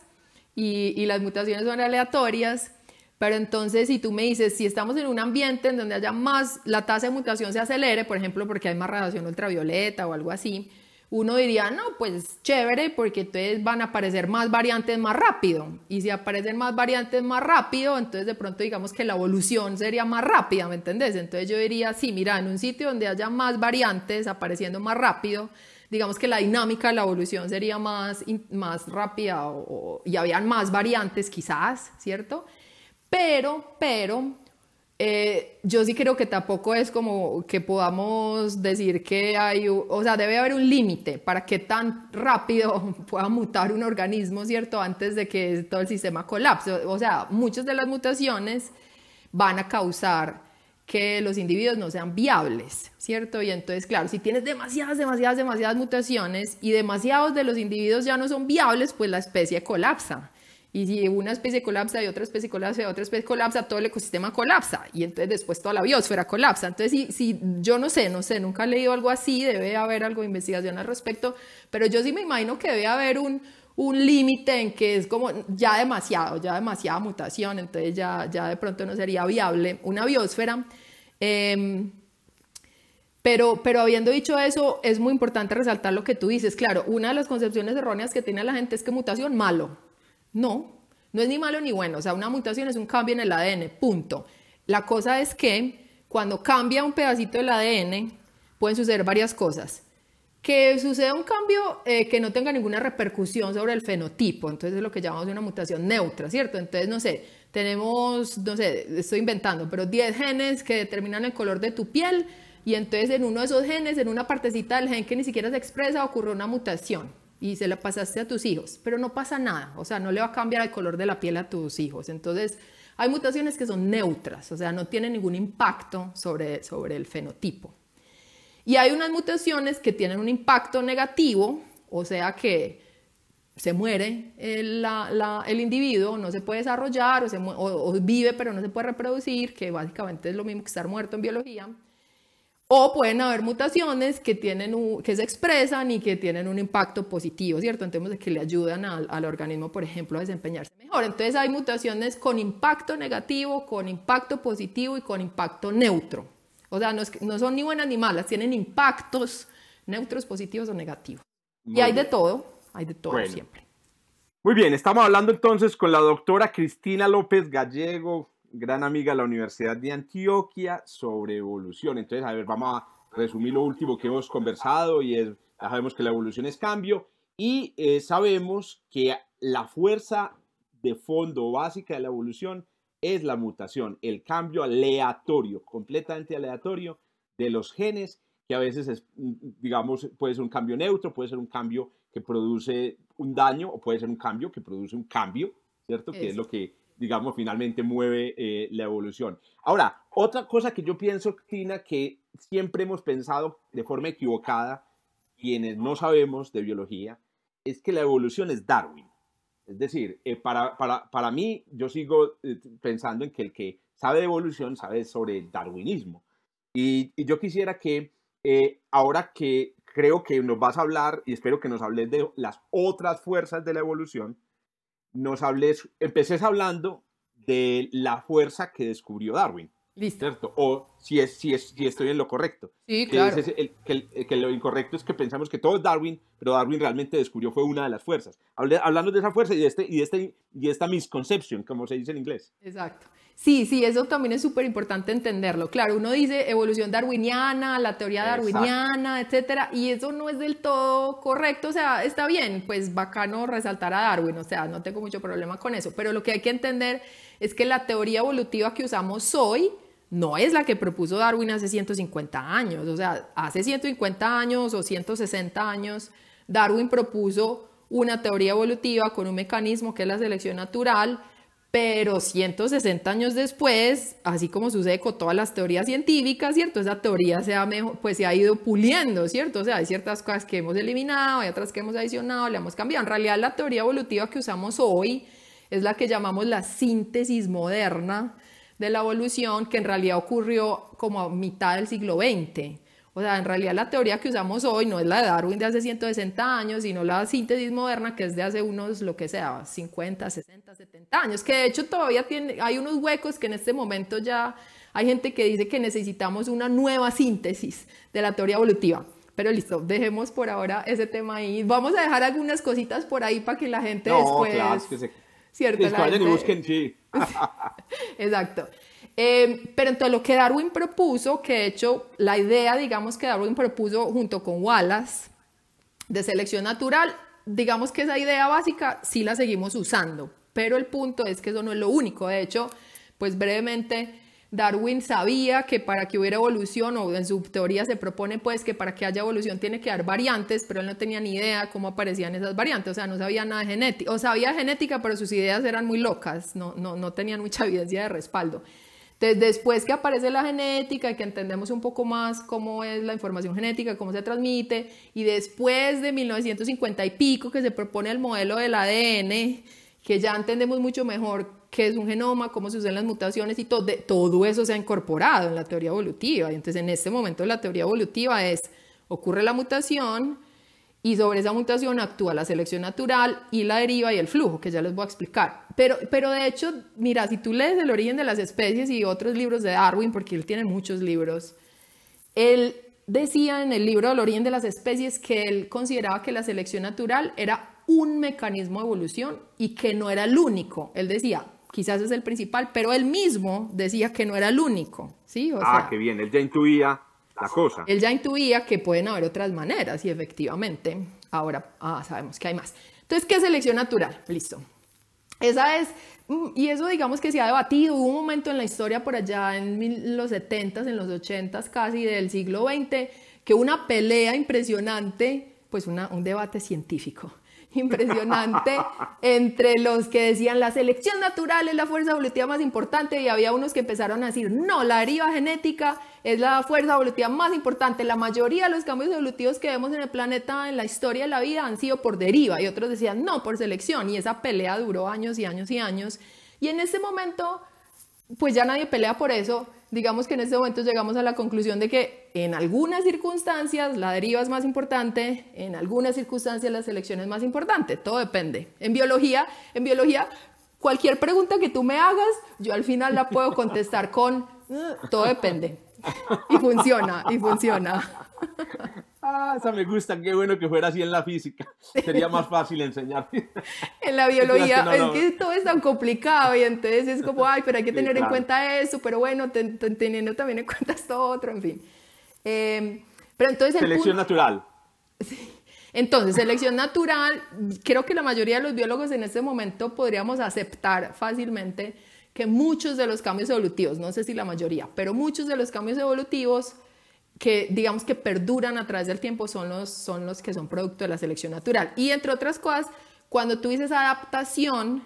y, y las mutaciones son aleatorias, pero entonces, si tú me dices, si estamos en un ambiente en donde haya más, la tasa de mutación se acelere, por ejemplo, porque hay más radiación ultravioleta o algo así, uno diría, no, pues chévere, porque entonces van a aparecer más variantes más rápido. Y si aparecen más variantes más rápido, entonces de pronto digamos que la evolución sería más rápida, ¿me entendés? Entonces yo diría, sí, mira, en un sitio donde haya más variantes apareciendo más rápido, digamos que la dinámica de la evolución sería más, más rápida y habían más variantes quizás, ¿cierto? Pero, pero, eh, yo sí creo que tampoco es como que podamos decir que hay, o sea, debe haber un límite para que tan rápido [laughs] pueda mutar un organismo, ¿cierto? Antes de que todo el sistema colapse. O sea, muchas de las mutaciones van a causar que los individuos no sean viables, ¿cierto? Y entonces, claro, si tienes demasiadas, demasiadas, demasiadas mutaciones y demasiados de los individuos ya no son viables, pues la especie colapsa. Y si una especie colapsa y otra especie colapsa y otra especie colapsa, todo el ecosistema colapsa. Y entonces después toda la biosfera colapsa. Entonces, si, yo no sé, no sé, nunca he leído algo así, debe haber algo de investigación al respecto, pero yo sí me imagino que debe haber un, un límite en que es como ya demasiado, ya demasiada mutación, entonces ya, ya de pronto no sería viable una biosfera. Em, pero, pero habiendo dicho eso, es muy importante resaltar lo que tú dices. Claro, una de las concepciones erróneas que tiene la gente es que mutación malo. No, no es ni malo ni bueno. O sea, una mutación es un cambio en el ADN, punto. La cosa es que cuando cambia un pedacito del ADN, pueden suceder varias cosas. Que suceda un cambio eh, que no tenga ninguna repercusión sobre el fenotipo, entonces es lo que llamamos una mutación neutra, ¿cierto? Entonces, no sé, tenemos, no sé, estoy inventando, pero 10 genes que determinan el color de tu piel y entonces en uno de esos genes, en una partecita del gen que ni siquiera se expresa, ocurrió una mutación y se la pasaste a tus hijos, pero no pasa nada, o sea, no le va a cambiar el color de la piel a tus hijos. Entonces, hay mutaciones que son neutras, o sea, no tienen ningún impacto sobre, sobre el fenotipo. Y hay unas mutaciones que tienen un impacto negativo, o sea que se muere el, el individuo, no se puede desarrollar o, o vive pero no se puede reproducir, que básicamente es lo mismo que estar muerto en biología. O pueden haber mutaciones que, tienen que se expresan y que tienen un impacto positivo, ¿cierto? Entonces, que le ayudan al, al, organismo, por ejemplo, a desempeñarse mejor. Entonces, hay mutaciones con impacto negativo, con impacto positivo y con impacto neutro. O sea, no, no son ni buenas ni malas, tienen impactos neutros, positivos o negativos. y hay de todo, hay de todo siempre. Muy bien, estamos hablando entonces con la doctora Cristina López Gallego, gran amiga de la Universidad de Antioquia sobre evolución. Entonces, a ver, vamos a resumir lo último que hemos conversado y es, ya sabemos que la evolución es cambio y eh, sabemos que la fuerza de fondo básica de la evolución es la mutación, el cambio aleatorio, completamente aleatorio de los genes, que a veces es, digamos, puede ser un cambio neutro, puede ser un cambio que produce un daño o puede ser un cambio que produce un cambio, ¿cierto? Que es lo que digamos, finalmente mueve eh, la evolución. Ahora, otra cosa que yo pienso, Tina, que siempre hemos pensado de forma equivocada, quienes no sabemos de biología, es que la evolución es Darwin. Es decir, eh, para, para, para, mí, yo sigo eh, pensando en que el que sabe de evolución sabe sobre el darwinismo. Y, y yo quisiera que ahora que creo que nos vas a hablar, y espero que nos hables de las otras fuerzas de la evolución, nos hables, empecés hablando de la fuerza que descubrió Darwin. Listo. ¿Cierto? O si, es, si, es, si estoy en lo correcto. Sí, claro. Que, que, lo incorrecto es que pensamos que todo es Darwin, pero Darwin realmente descubrió fue una de las fuerzas. hablando de esa fuerza y de, este, y, de este, y esta misconception, como se dice en inglés. Exacto. Sí, sí, eso también es súper importante entenderlo. Claro, uno dice evolución darwiniana, la teoría darwiniana, etcétera, y eso no es del todo correcto. O sea, está bien, pues bacano resaltar a Darwin, o sea, no tengo mucho problema con eso, pero lo que hay que entender es que la teoría evolutiva que usamos hoy no es la que propuso Darwin hace 150 años. O sea, hace 150 años o 160 años, Darwin propuso una teoría evolutiva con un mecanismo que es la selección natural pero 160 años después, así como sucede con todas las teorías científicas, ¿cierto? Esa teoría se ha, pues se ha ido puliendo, ¿cierto? O sea, hay ciertas cosas que hemos eliminado, hay otras que hemos adicionado, le hemos cambiado. En realidad, la teoría evolutiva que usamos hoy es la que llamamos la síntesis moderna de la evolución, que en realidad ocurrió como a mitad del siglo XX. O sea, en realidad la teoría que usamos hoy no es la de Darwin de hace 160 años, sino la síntesis moderna que es de hace unos, lo que sea, 50, 60, 70 años, que de hecho todavía tiene, hay unos huecos que en este momento ya hay gente que dice que necesitamos una nueva síntesis de la teoría evolutiva. Pero listo, dejemos por ahora ese tema ahí. Vamos a dejar algunas cositas por ahí para que la gente después... Claro, que se... Cierto, la gente... y busquen, [laughs] sí. Exacto. Em, pero entonces lo que Darwin propuso, que de hecho la idea, digamos, que Darwin propuso junto con Wallace de selección natural, digamos que esa idea básica sí la seguimos usando, pero el punto es que eso no es lo único. De hecho, pues brevemente, Darwin sabía que para que hubiera evolución, o en su teoría se propone pues que para que haya evolución tiene que haber variantes, pero él no tenía ni idea cómo aparecían esas variantes, o sea, no sabía nada de genética, o sabía genética, pero sus ideas eran muy locas, no, no, no tenían mucha [laughs] evidencia de respaldo. Entonces, después que aparece la genética y que entendemos un poco más cómo es la información genética, cómo se transmite, y después de 1950 y pico que se propone el modelo del ADN, que ya entendemos mucho mejor qué es un genoma, cómo se usan las mutaciones y todo, todo eso se ha incorporado en la teoría evolutiva. Y entonces en este momento la teoría evolutiva es, ocurre la mutación y sobre esa mutación actúa la selección natural y la deriva y el flujo, que ya les voy a explicar. Pero, pero de hecho, mira, si tú lees El origen de las especies y otros libros de Darwin, porque él tiene muchos libros, él decía en el libro El origen de las especies que él consideraba que la selección natural era un mecanismo de evolución y que no era el único. Él decía, quizás es el principal, pero él mismo decía que no era el único, ¿sí? ah, qué bien, él ya intuía la cosa. Él ya intuía que pueden haber otras maneras y efectivamente ahora ah, sabemos que hay más. Entonces, ¿qué es selección natural? Listo. Esa es, mm, y eso digamos que se ha debatido, hubo un momento en la historia por allá en los 70s, en los 80s casi del siglo XX, que una pelea impresionante, pues un debate científico impresionante entre los que decían la selección natural es la fuerza evolutiva más importante y había unos que empezaron a decir no, la deriva genética es la fuerza evolutiva más importante. La mayoría de los cambios evolutivos que vemos en el planeta en la historia de la vida han sido por deriva y otros decían no, por selección y esa pelea duró años y años y años. Y en ese momento, pues ya nadie pelea por eso digamos que en este momento llegamos a la conclusión de que en algunas circunstancias la deriva es más importante, en algunas circunstancias la selección es más importante, todo depende. En biología, en biología, cualquier pregunta que tú me hagas, yo al final la puedo contestar con mm, todo depende. Y funciona, y funciona. [laughs] Ah, esa me gusta, qué bueno que fuera así en la física. Sería más fácil enseñar. [laughs] en la biología, es que, todo es tan complicado y entonces es como, ay, pero hay que tener en cuenta eso, pero bueno, teniendo también en cuenta esto otro, en fin. Em, pero entonces selección natural. Entonces, selección natural, creo que la mayoría de los biólogos en este momento podríamos aceptar fácilmente que muchos de los cambios evolutivos, no sé si la mayoría, pero muchos de los cambios evolutivos que digamos que perduran a través del tiempo son los, son los que son producto de la selección natural. Y entre otras cosas, cuando tú dices adaptación,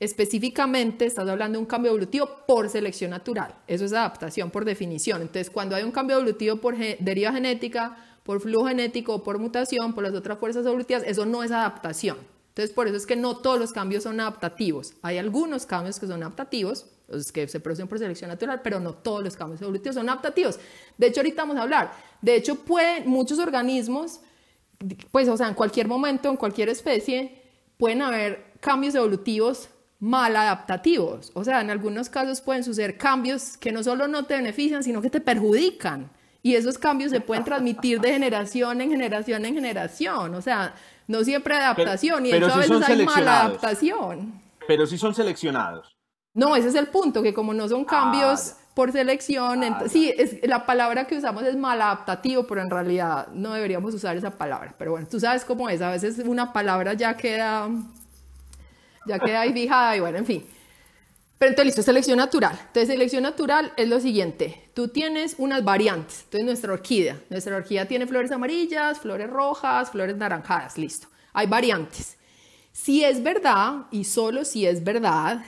específicamente estás hablando de un cambio evolutivo por selección natural. Eso es adaptación por definición. Entonces, cuando hay un cambio evolutivo por deriva genética, por flujo genético, por mutación, por las otras fuerzas evolutivas, eso no es adaptación. Entonces, por eso es que no todos los cambios son adaptativos. Hay algunos cambios que son adaptativos, los que se producen por selección natural, pero no todos los cambios evolutivos son adaptativos. De hecho, ahorita vamos a hablar. De hecho, pueden muchos organismos, pues, o sea, en cualquier momento, en cualquier especie, pueden haber cambios evolutivos mal adaptativos. O sea, en algunos casos pueden suceder cambios que no solo no te benefician, sino que te perjudican. Y esos cambios se pueden transmitir de generación en generación en generación. O sea, no siempre adaptación, y de hecho a veces hay mala adaptación. Pero sí son seleccionados. No, ese es el punto, que como no son cambios ah, por selección, ah, sí, es, la palabra que usamos es maladaptativo, pero en realidad no deberíamos usar esa palabra. Pero bueno, tú sabes cómo es, a veces una palabra ya queda, ya queda ahí fijada y bueno, en fin. Pero entonces, listo, selección natural. Entonces, selección natural es lo siguiente. Tú tienes unas variantes. Entonces, nuestra orquídea. Nuestra orquídea tiene flores amarillas, flores rojas, flores naranjadas. Listo. Hay variantes. Si es verdad, y solo si es verdad,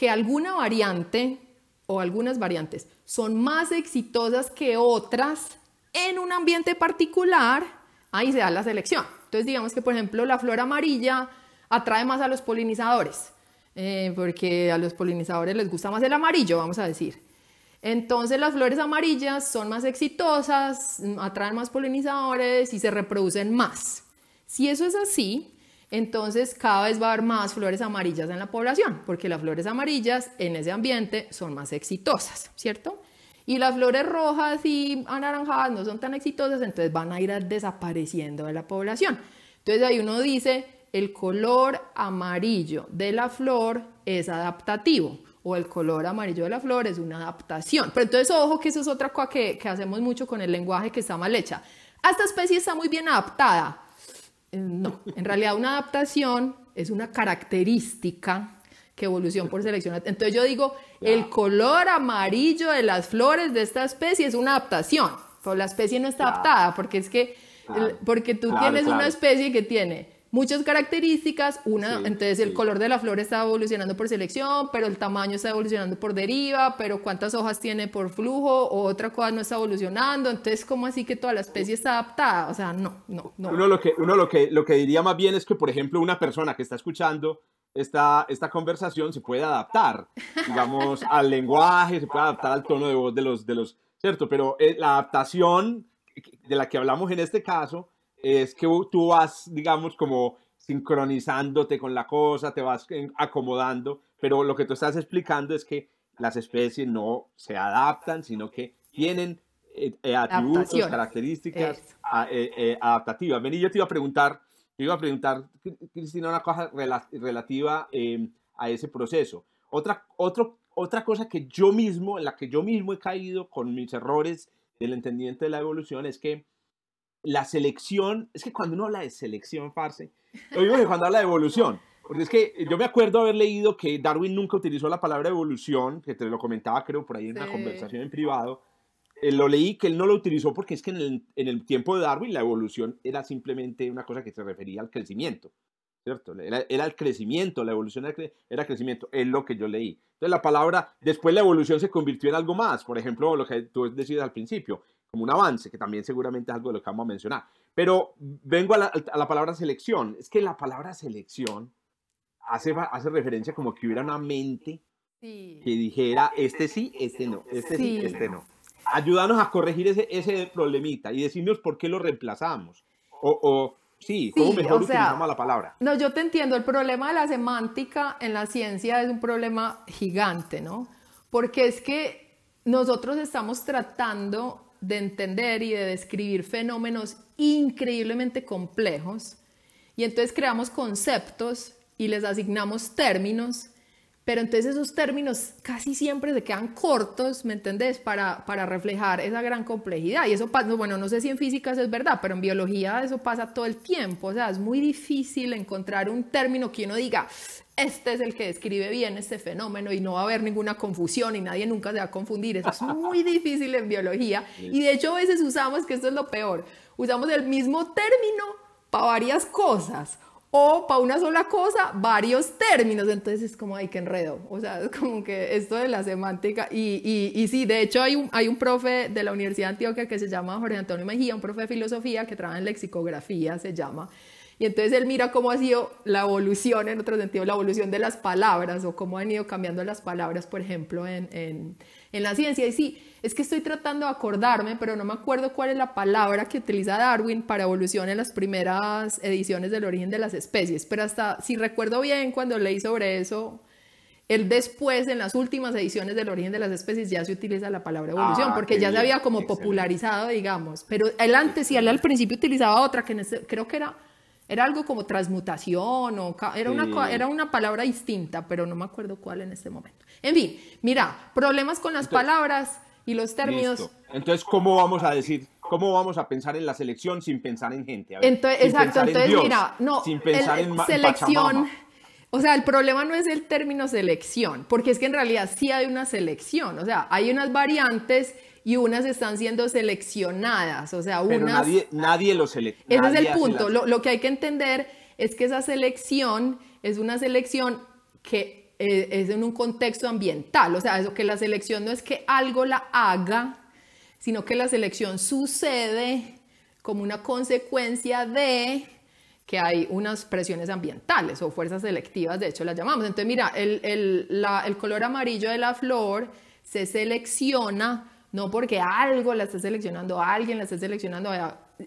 que alguna variante o algunas variantes son más exitosas que otras en un ambiente particular, ahí se da la selección. Entonces, digamos que, por ejemplo, la flor amarilla atrae más a los polinizadores eh, porque a los polinizadores les gusta más el amarillo, vamos a decir. Entonces las flores amarillas son más exitosas, atraen más polinizadores y se reproducen más. Si eso es así, entonces cada vez va a haber más flores amarillas en la población, porque las flores amarillas en ese ambiente son más exitosas, ¿cierto? Y las flores rojas y anaranjadas no son tan exitosas, entonces van a ir desapareciendo de la población. Entonces ahí uno dice, el color amarillo de la flor es adaptativo o el color amarillo de la flor es una adaptación. Pero entonces, ojo que eso es otra cosa que, hacemos mucho con el lenguaje que está mal hecha. Esta especie está muy bien adaptada. Eh, no, [laughs] en realidad una adaptación es una característica que evolución por selección. Entonces yo digo, el color amarillo de las flores de esta especie es una adaptación, pero la especie no está adaptada, porque es que, porque tú tienes una especie que tiene muchas características, una, entonces el color de la flor está evolucionando por selección, pero el tamaño está evolucionando por deriva, pero cuántas hojas tiene por flujo, o otra cosa no está evolucionando, entonces ¿cómo así que toda la especie está adaptada? O sea, no, no, no. Uno lo que, uno lo que, lo que diría más bien es que, por ejemplo, una persona que está escuchando esta, esta conversación se puede adaptar, digamos, al lenguaje, se puede adaptar al tono de voz de los, de los, ¿cierto? Pero eh, la adaptación de la que hablamos en este caso es que tú vas, digamos, como sincronizándote con la cosa, te vas acomodando, pero lo que tú estás explicando es que las especies no se adaptan, sino que tienen eh, eh, atributos, características eh, adaptativas. Ven, y yo te iba a preguntar, te iba a preguntar, Cristina, una cosa relativa em, a ese proceso. Otra, otro, otra cosa que yo mismo, en la que yo mismo he caído con mis errores del entendimiento de la evolución es que la selección, es que cuando uno habla de selección, Farse, lo mismo que cuando habla de evolución, porque es que yo me acuerdo haber leído que Darwin nunca utilizó la palabra evolución, que te lo comentaba creo por ahí en una conversación en privado, eh, lo leí que él no lo utilizó porque es que en el, en el, tiempo de Darwin la evolución era simplemente una cosa que se refería al crecimiento, ¿cierto? Era, era el crecimiento, la evolución era, era, crecimiento, es lo que yo leí. Entonces la palabra, después la evolución se convirtió en algo más, por ejemplo, lo que tú decías al principio, como un avance, que también seguramente es algo de lo que vamos a mencionar. Pero vengo a la, palabra selección. Es que la palabra selección hace, hace referencia como que hubiera una mente que dijera, este sí, este no, este sí, este no. Ayúdanos a corregir ese, ese problemita y decirnos por qué lo reemplazamos. O, o sí, cómo mejor utilizamos la palabra. No, yo te entiendo. El problema de la semántica en la ciencia es un problema gigante, ¿no? Porque es que nosotros estamos tratando de entender y de describir fenómenos increíblemente complejos. Y entonces creamos conceptos y les asignamos términos, pero entonces esos términos casi siempre se quedan cortos, ¿me entendés? Para, para reflejar esa gran complejidad. Y eso pasa, bueno, no sé si en física es verdad, pero en biología eso pasa todo el tiempo. O sea, es muy difícil encontrar un término que uno diga, este es el que describe bien este fenómeno y no va a haber ninguna confusión y nadie nunca se va a confundir. Eso es muy [laughs] difícil en biología y de hecho a veces usamos, que esto es lo peor, usamos el mismo término para varias cosas o para una sola cosa varios términos. Entonces es como, ay, qué enredo. O sea, es como que esto de la semántica. Y, y, y, sí, de hecho hay un, hay un profe de la Universidad de Antioquia que se llama Jorge Antonio Mejía, un profe de filosofía que trabaja en lexicografía, se llama. Y entonces él mira cómo ha sido la evolución, en otro sentido, la evolución de las palabras o cómo han ido cambiando las palabras, por ejemplo, en, en, en la ciencia. Y sí, es que estoy tratando de acordarme, pero no me acuerdo cuál es la palabra que utiliza Darwin para evolución en las primeras ediciones del origen de las especies. Pero hasta, si recuerdo bien, cuando leí sobre eso, él después, en las últimas ediciones del origen de las especies, ya se utiliza la palabra evolución, ah, porque ya se había como popularizado, digamos. Pero él antes, y él al principio utilizaba otra, que creo que era era algo como transmutación o era, una, era una palabra distinta, pero no me acuerdo cuál en este momento. En fin, mira, problemas con las palabras y los términos. Entonces, ¿cómo vamos a decir, cómo vamos a pensar en la selección sin pensar en gente? entonces, exacto, entonces mira, no, sin pensar en selección. O sea, el problema no es el término selección, porque es que en realidad sí hay una selección, o sea, hay unas variantes y unas están siendo seleccionadas, o sea, Pero nadie, nadie lo selecciona. Ese es el punto. Lo, que hay que entender es que esa selección es una selección que eh, es en un contexto ambiental, o sea, eso que la selección no es que algo la haga, sino que la selección sucede como una consecuencia de que hay unas presiones ambientales o fuerzas selectivas, de hecho las llamamos. Entonces, mira, el, el, el color amarillo de la flor se selecciona no porque algo la esté seleccionando, alguien la esté seleccionando.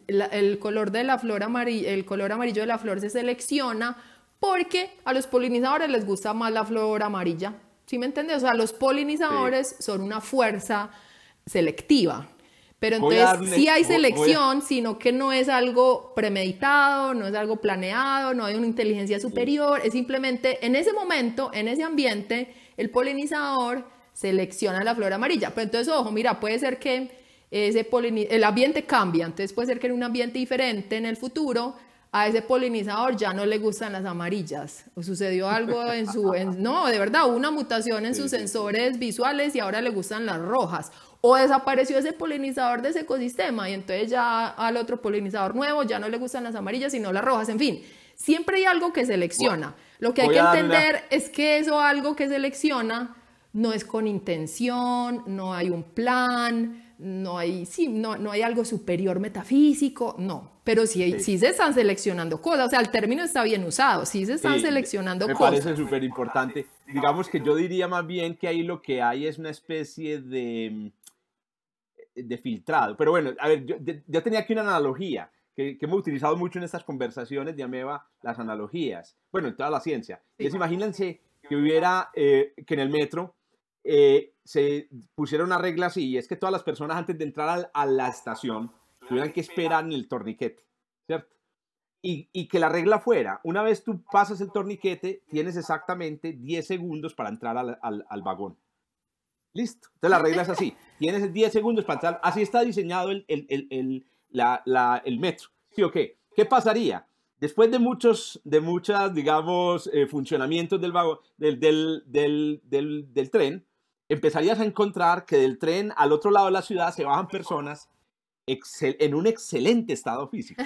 el color de la flor amarillo, el color amarillo de la flor se selecciona porque a los polinizadores les gusta más la flor amarilla. ¿Sí me entiendes? O sea, los polinizadores son una fuerza selectiva. Pero entonces sí hay selección, sino que no es algo premeditado, no es algo planeado, no hay una inteligencia superior, es simplemente en ese momento, en ese ambiente, el polinizador selecciona la flor amarilla. Pero entonces, ojo, mira, puede ser que ese el ambiente cambia, entonces puede ser que en un ambiente diferente en el futuro a ese polinizador ya no le gustan las amarillas. O sucedió algo en su... no, de verdad, hubo una mutación en sus sensores visuales y ahora le gustan las rojas. O desapareció ese polinizador de ese ecosistema y entonces ya al otro polinizador nuevo ya no le gustan las amarillas sino las rojas. En fin, siempre hay algo que selecciona. Lo que hay que entender es que eso algo que selecciona no es con intención, no hay un plan, no hay, sí, no, no hay algo superior metafísico, no, pero sí, sí. se están seleccionando cosas, o sea, el término está bien usado, sí se están seleccionando cosas. Me parece súper importante. Digamos que yo diría más bien que ahí lo que hay es una especie de, de filtrado. Pero bueno, a ver, yo, tenía aquí una analogía que, hemos utilizado mucho en estas conversaciones de Ameba, las analogías. Bueno, en toda la ciencia. imagínense que hubiera, eh, que en el metro eh, se pusiera una regla así, y es que todas las personas antes de entrar a, la estación tuvieran que esperar en el torniquete, ¿cierto? Y, y, que la regla fuera, una vez tú pasas el torniquete, tienes exactamente 10 segundos para entrar al, al, al vagón. Listo. Entonces la regla es así, [laughs] tienes 10 segundos para entrar, así está diseñado el, el, el, la, la, el metro. ¿Sí o qué? ¿Qué pasaría? Después de muchos, de muchas, digamos, eh, funcionamientos del, del, del, del, del, del tren, empezarías a encontrar que del tren al otro lado de la ciudad se bajan personas en un excelente estado físico.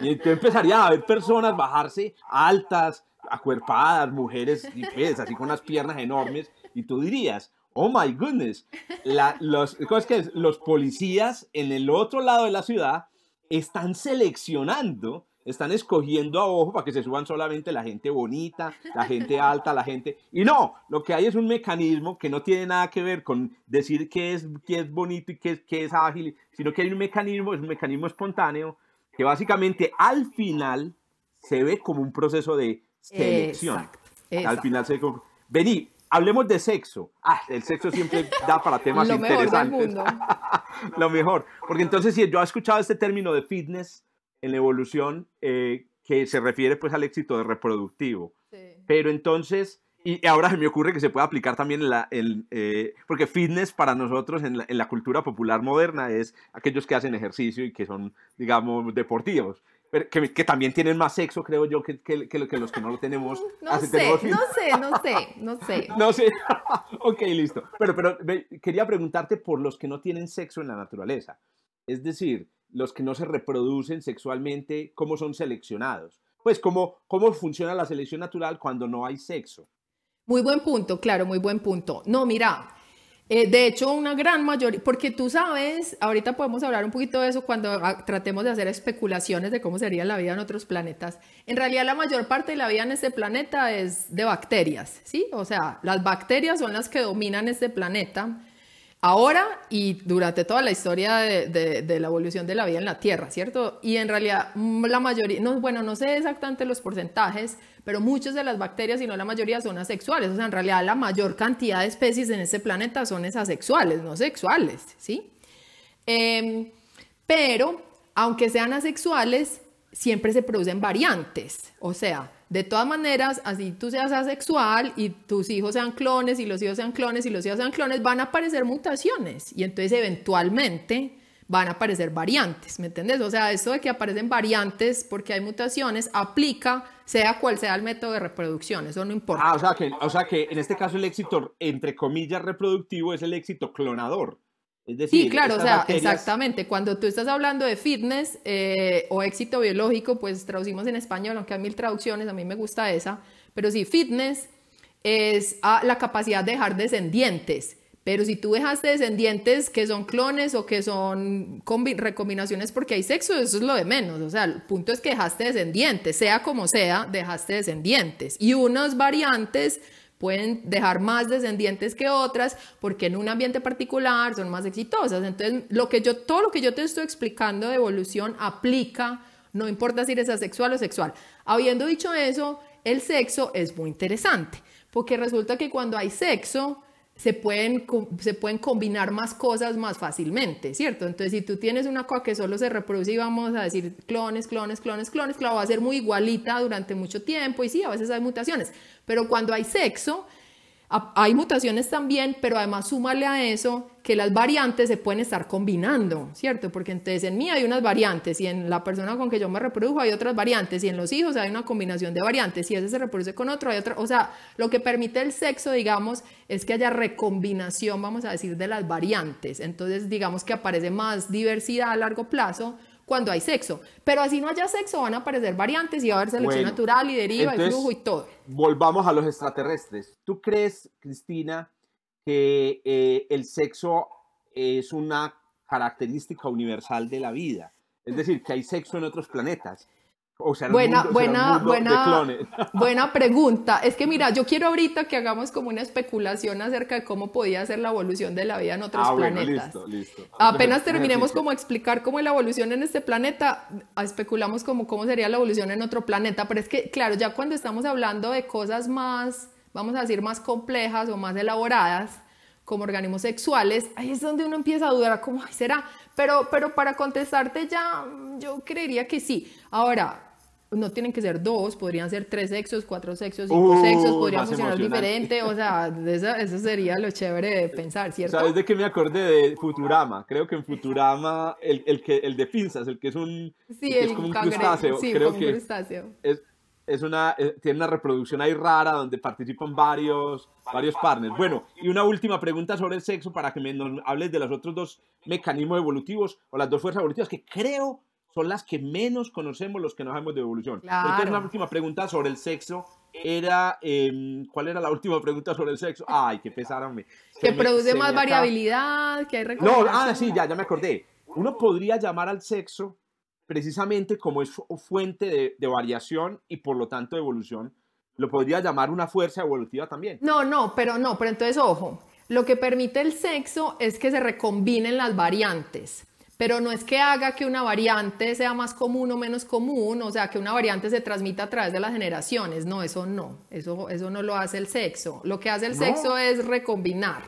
Y tú empezarías a ver personas bajarse altas, acuerpadas, mujeres pues, así con unas piernas enormes, y tú dirías, oh my goodness, los, que los policías en el otro lado de la ciudad están seleccionando están escogiendo a ojo para que se suban solamente la gente bonita, la gente alta, la gente... Y no, lo que hay es un mecanismo que no tiene nada que ver con decir qué es, qué es bonito y qué es, qué es ágil, sino que hay un mecanismo, es un mecanismo espontáneo que básicamente al final se ve como un proceso de selección. Al final se ve como... Vení, hablemos de sexo. Ah, el sexo siempre da para temas Lo interesantes. Mejor del mundo. [laughs] Lo mejor. Porque entonces, si yo he escuchado este término de fitness, en la evolución eh, que se refiere pues al éxito de reproductivo. Pero entonces, y ahora se me ocurre que se puede aplicar también en la, eh, porque fitness para nosotros en la, cultura popular moderna es aquellos que hacen ejercicio y que son, digamos, deportivos. Pero que, que, también tienen más sexo, creo yo, que, que, que, los que no lo tenemos. [laughs] No sé, no sé, no sé, [laughs] no sé. no [laughs] sé. ok, listo. Pero, pero quería preguntarte por los que no tienen sexo en la naturaleza. Es decir, los que no se reproducen sexualmente, cómo son seleccionados. Pues cómo, cómo funciona la selección natural cuando no hay sexo. Muy buen punto, claro, muy buen punto. No, mira, eh, de hecho, una gran mayoría, porque tú sabes, ahorita podemos hablar un poquito de eso cuando ah, tratemos de hacer especulaciones de cómo sería la vida en otros planetas. En realidad, la mayor parte de la vida en este planeta es de bacterias, ¿sí? O sea, las bacterias son las que dominan este planeta ahora y durante toda la historia de, la evolución de la vida en la Tierra, ¿cierto? Y en realidad mm, la mayoría, no, bueno, no sé exactamente los porcentajes, pero muchas de las bacterias, si no la mayoría, son asexuales. O sea, en realidad la mayor cantidad de especies en este planeta son asexuales, no sexuales, ¿sí? Em, pero, aunque sean asexuales, siempre se producen variantes. O sea, de todas maneras, así tú seas asexual y tus hijos sean clones y los hijos sean clones y los hijos sean clones, van a aparecer mutaciones y entonces eventualmente van a aparecer variantes, ¿me entiendes? O sea, esto de que aparecen variantes porque hay mutaciones aplica sea cual sea el método de reproducción, eso no importa. Ah, o sea que, o sea que en este caso el éxito, entre comillas, reproductivo es el éxito clonador sí, claro, o sea, exactamente. Cuando tú estás hablando de fitness eh, o éxito biológico, pues traducimos en español, aunque hay mil traducciones, a mí me gusta esa. Pero sí, fitness es la capacidad de dejar descendientes. Pero si tú dejaste descendientes que son clones o que son recombinaciones porque hay sexo, eso es lo de menos. O sea, el punto es que dejaste descendientes, sea como sea, dejaste descendientes. Y unas variantes pueden dejar más descendientes que otras porque en un ambiente particular son más exitosas. Entonces, lo que yo, todo lo que yo te estoy explicando de evolución aplica, no importa si eres asexual o sexual. Habiendo dicho eso, el sexo es muy interesante porque resulta que cuando hay sexo, se pueden, se pueden combinar más cosas más fácilmente, ¿cierto? Entonces, si tú tienes una cosa que solo se reproduce y vamos a decir clones, clones, clones, clones, claro, va a ser muy igualita durante mucho tiempo y sí, a veces hay mutaciones, pero cuando hay sexo, hay mutaciones también, pero además súmale a eso que las variantes se pueden estar combinando, ¿cierto? Porque entonces en mí hay unas variantes y en la persona con que yo me reprodujo hay otras variantes y en los hijos hay una combinación de variantes y ese se reproduce con otro hay otra, o sea, lo que permite el sexo, digamos, es que haya recombinación, vamos a decir, de las variantes. Entonces, digamos que aparece más diversidad a largo plazo cuando hay sexo. Pero así no haya sexo, van a aparecer variantes y va a haber selección natural y deriva y flujo y todo. Volvamos a los extraterrestres. ¿Tú crees, Cristina, que eh, el sexo es una característica universal de la vida? Es decir, que hay sexo en otros planetas. O sea, buena, buena, buena, [laughs] buena pregunta. Es que mira, yo quiero ahorita que hagamos como una especulación acerca de cómo podía ser la evolución de la vida en otros ah, planetas. listo, listo. Apenas terminemos como explicar cómo es la evolución en este planeta, especulamos como cómo sería la evolución en otro planeta. Pero es que, claro, ya cuando estamos hablando de cosas más, vamos a decir, más complejas o más elaboradas, como organismos sexuales, ahí es donde uno empieza a dudar, ¿cómo será? Pero, pero para contestarte ya, yo creería que sí. Ahora, no tienen que ser dos, podrían ser tres sexos, cuatro sexos, cinco sexos, podrían funcionar diferente, o sea, eso, sería lo chévere de pensar, ¿cierto? ¿Sabes de qué me acordé de Futurama? Creo que en Futurama, el, el que, el de pinzas, el que es un, sí, el, es como un crustáceo, sí, creo un que crustáceo. Es, es una, eh, tiene una reproducción ahí rara donde participan varios, varios partners. Bueno, y una última pregunta sobre el sexo para que me nos hables de los otros dos mecanismos evolutivos o las dos fuerzas evolutivas que creo son las que menos conocemos los que no sabemos de evolución. Claro. Entonces, una última pregunta sobre el sexo era, em, ¿cuál era la última pregunta sobre el sexo? Ay, qué pesárame. Que produce más variabilidad, que hay No, ah, sí, ya, ya me acordé. Uno podría llamar al sexo precisamente como es fuente de, de variación y por lo tanto de evolución, lo podría llamar una fuerza evolutiva también. No, no, pero no, pero entonces ojo, lo que permite el sexo es que se recombinen las variantes pero no es que haga que una variante sea más común o menos común, o sea, que una variante se transmita a través de las generaciones. No, eso no, eso, eso no lo hace el sexo. Lo que hace el sexo es recombinar.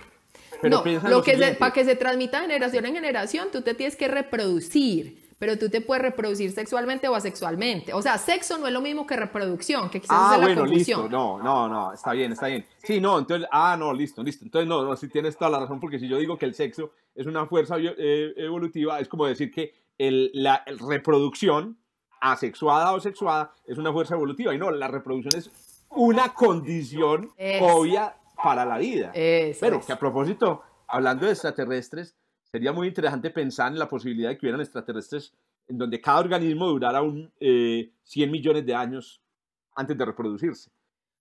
no, lo que para que se transmita generación en generación, tú te tienes que reproducir pero tú te puedes reproducir sexualmente o asexualmente. O sea, sexo no es lo mismo que reproducción, que quizás ah, es la bueno, listo. No, no, no, está bien, está bien. Sí, no, entonces, ah, no, listo, listo. Entonces, no, no, si tienes toda la razón, porque si yo digo que el sexo es una fuerza eh, evolutiva, es como decir que el, la reproducción asexuada o sexuada es una fuerza evolutiva. Y no, la reproducción es una condición obvia para la vida. Pero que a propósito, hablando de extraterrestres, sería muy interesante pensar en la posibilidad de que hubieran extraterrestres en donde cada organismo durara un, 100 eh, millones de años antes de reproducirse.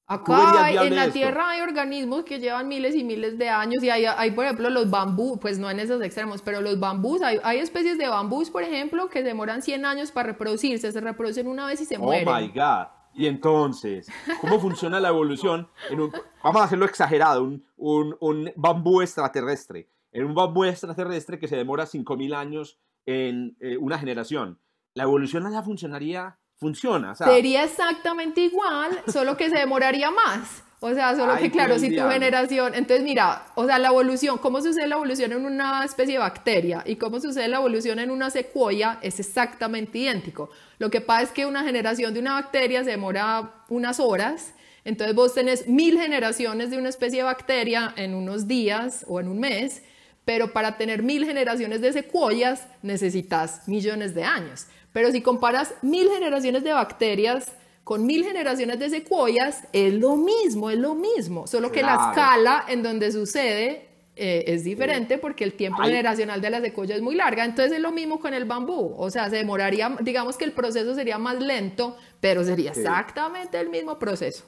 Acá en la Tierra hay organismos que llevan miles y miles de años y hay, hay por ejemplo, los bambú, pues no en esos extremos, pero los bambús, hay, hay, especies de bambús, por ejemplo, que demoran 100 años para reproducirse, se reproducen una vez y se mueren. Oh my God. Y entonces, ¿cómo funciona la evolución? En un, vamos a hacerlo exagerado, un, un, un bambú extraterrestre en un bambú extraterrestre que se demora 5.000 años en eh, una generación. La evolución allá funcionaría, funciona. Sería exactamente igual, solo que se demoraría más. O sea, solo que claro, si tu generación, entonces mira, o sea, la evolución, cómo sucede la evolución en una especie de bacteria y cómo sucede la evolución en una secuoya es exactamente idéntico. Lo que pasa es que una generación de una bacteria se demora unas horas, entonces vos tenés mil generaciones de una especie de bacteria en unos días o en un mes, pero para tener mil generaciones de secuoyas necesitas millones de años. Pero si comparas mil generaciones de bacterias con mil generaciones de secuoyas, es lo mismo, es lo mismo, solo que la escala en donde sucede eh, es diferente porque el tiempo generacional de la secuoya es muy larga. Entonces es lo mismo con el bambú. O sea, se demoraría, digamos que el proceso sería más lento, pero sería exactamente el mismo proceso.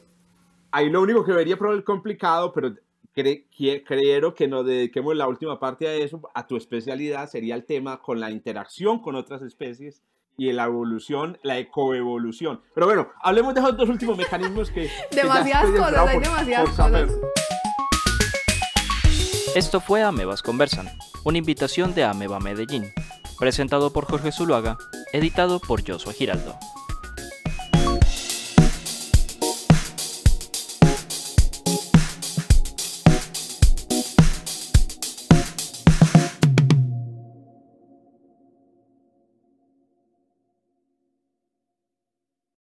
Ahí lo único que vería complicado, pero creo que nos dediquemos la última parte a eso, a tu especialidad sería el tema con la interacción con otras especies y la evolución, la ecoevolución. Pero bueno, hablemos de esos dos últimos [laughs] mecanismos que... demasiadas cosas, hay demasiadas cosas. Esto fue Amebas Conversan, una invitación de Ameba Medellín, presentado por Jorge Zuluaga, editado por Joshua Giraldo.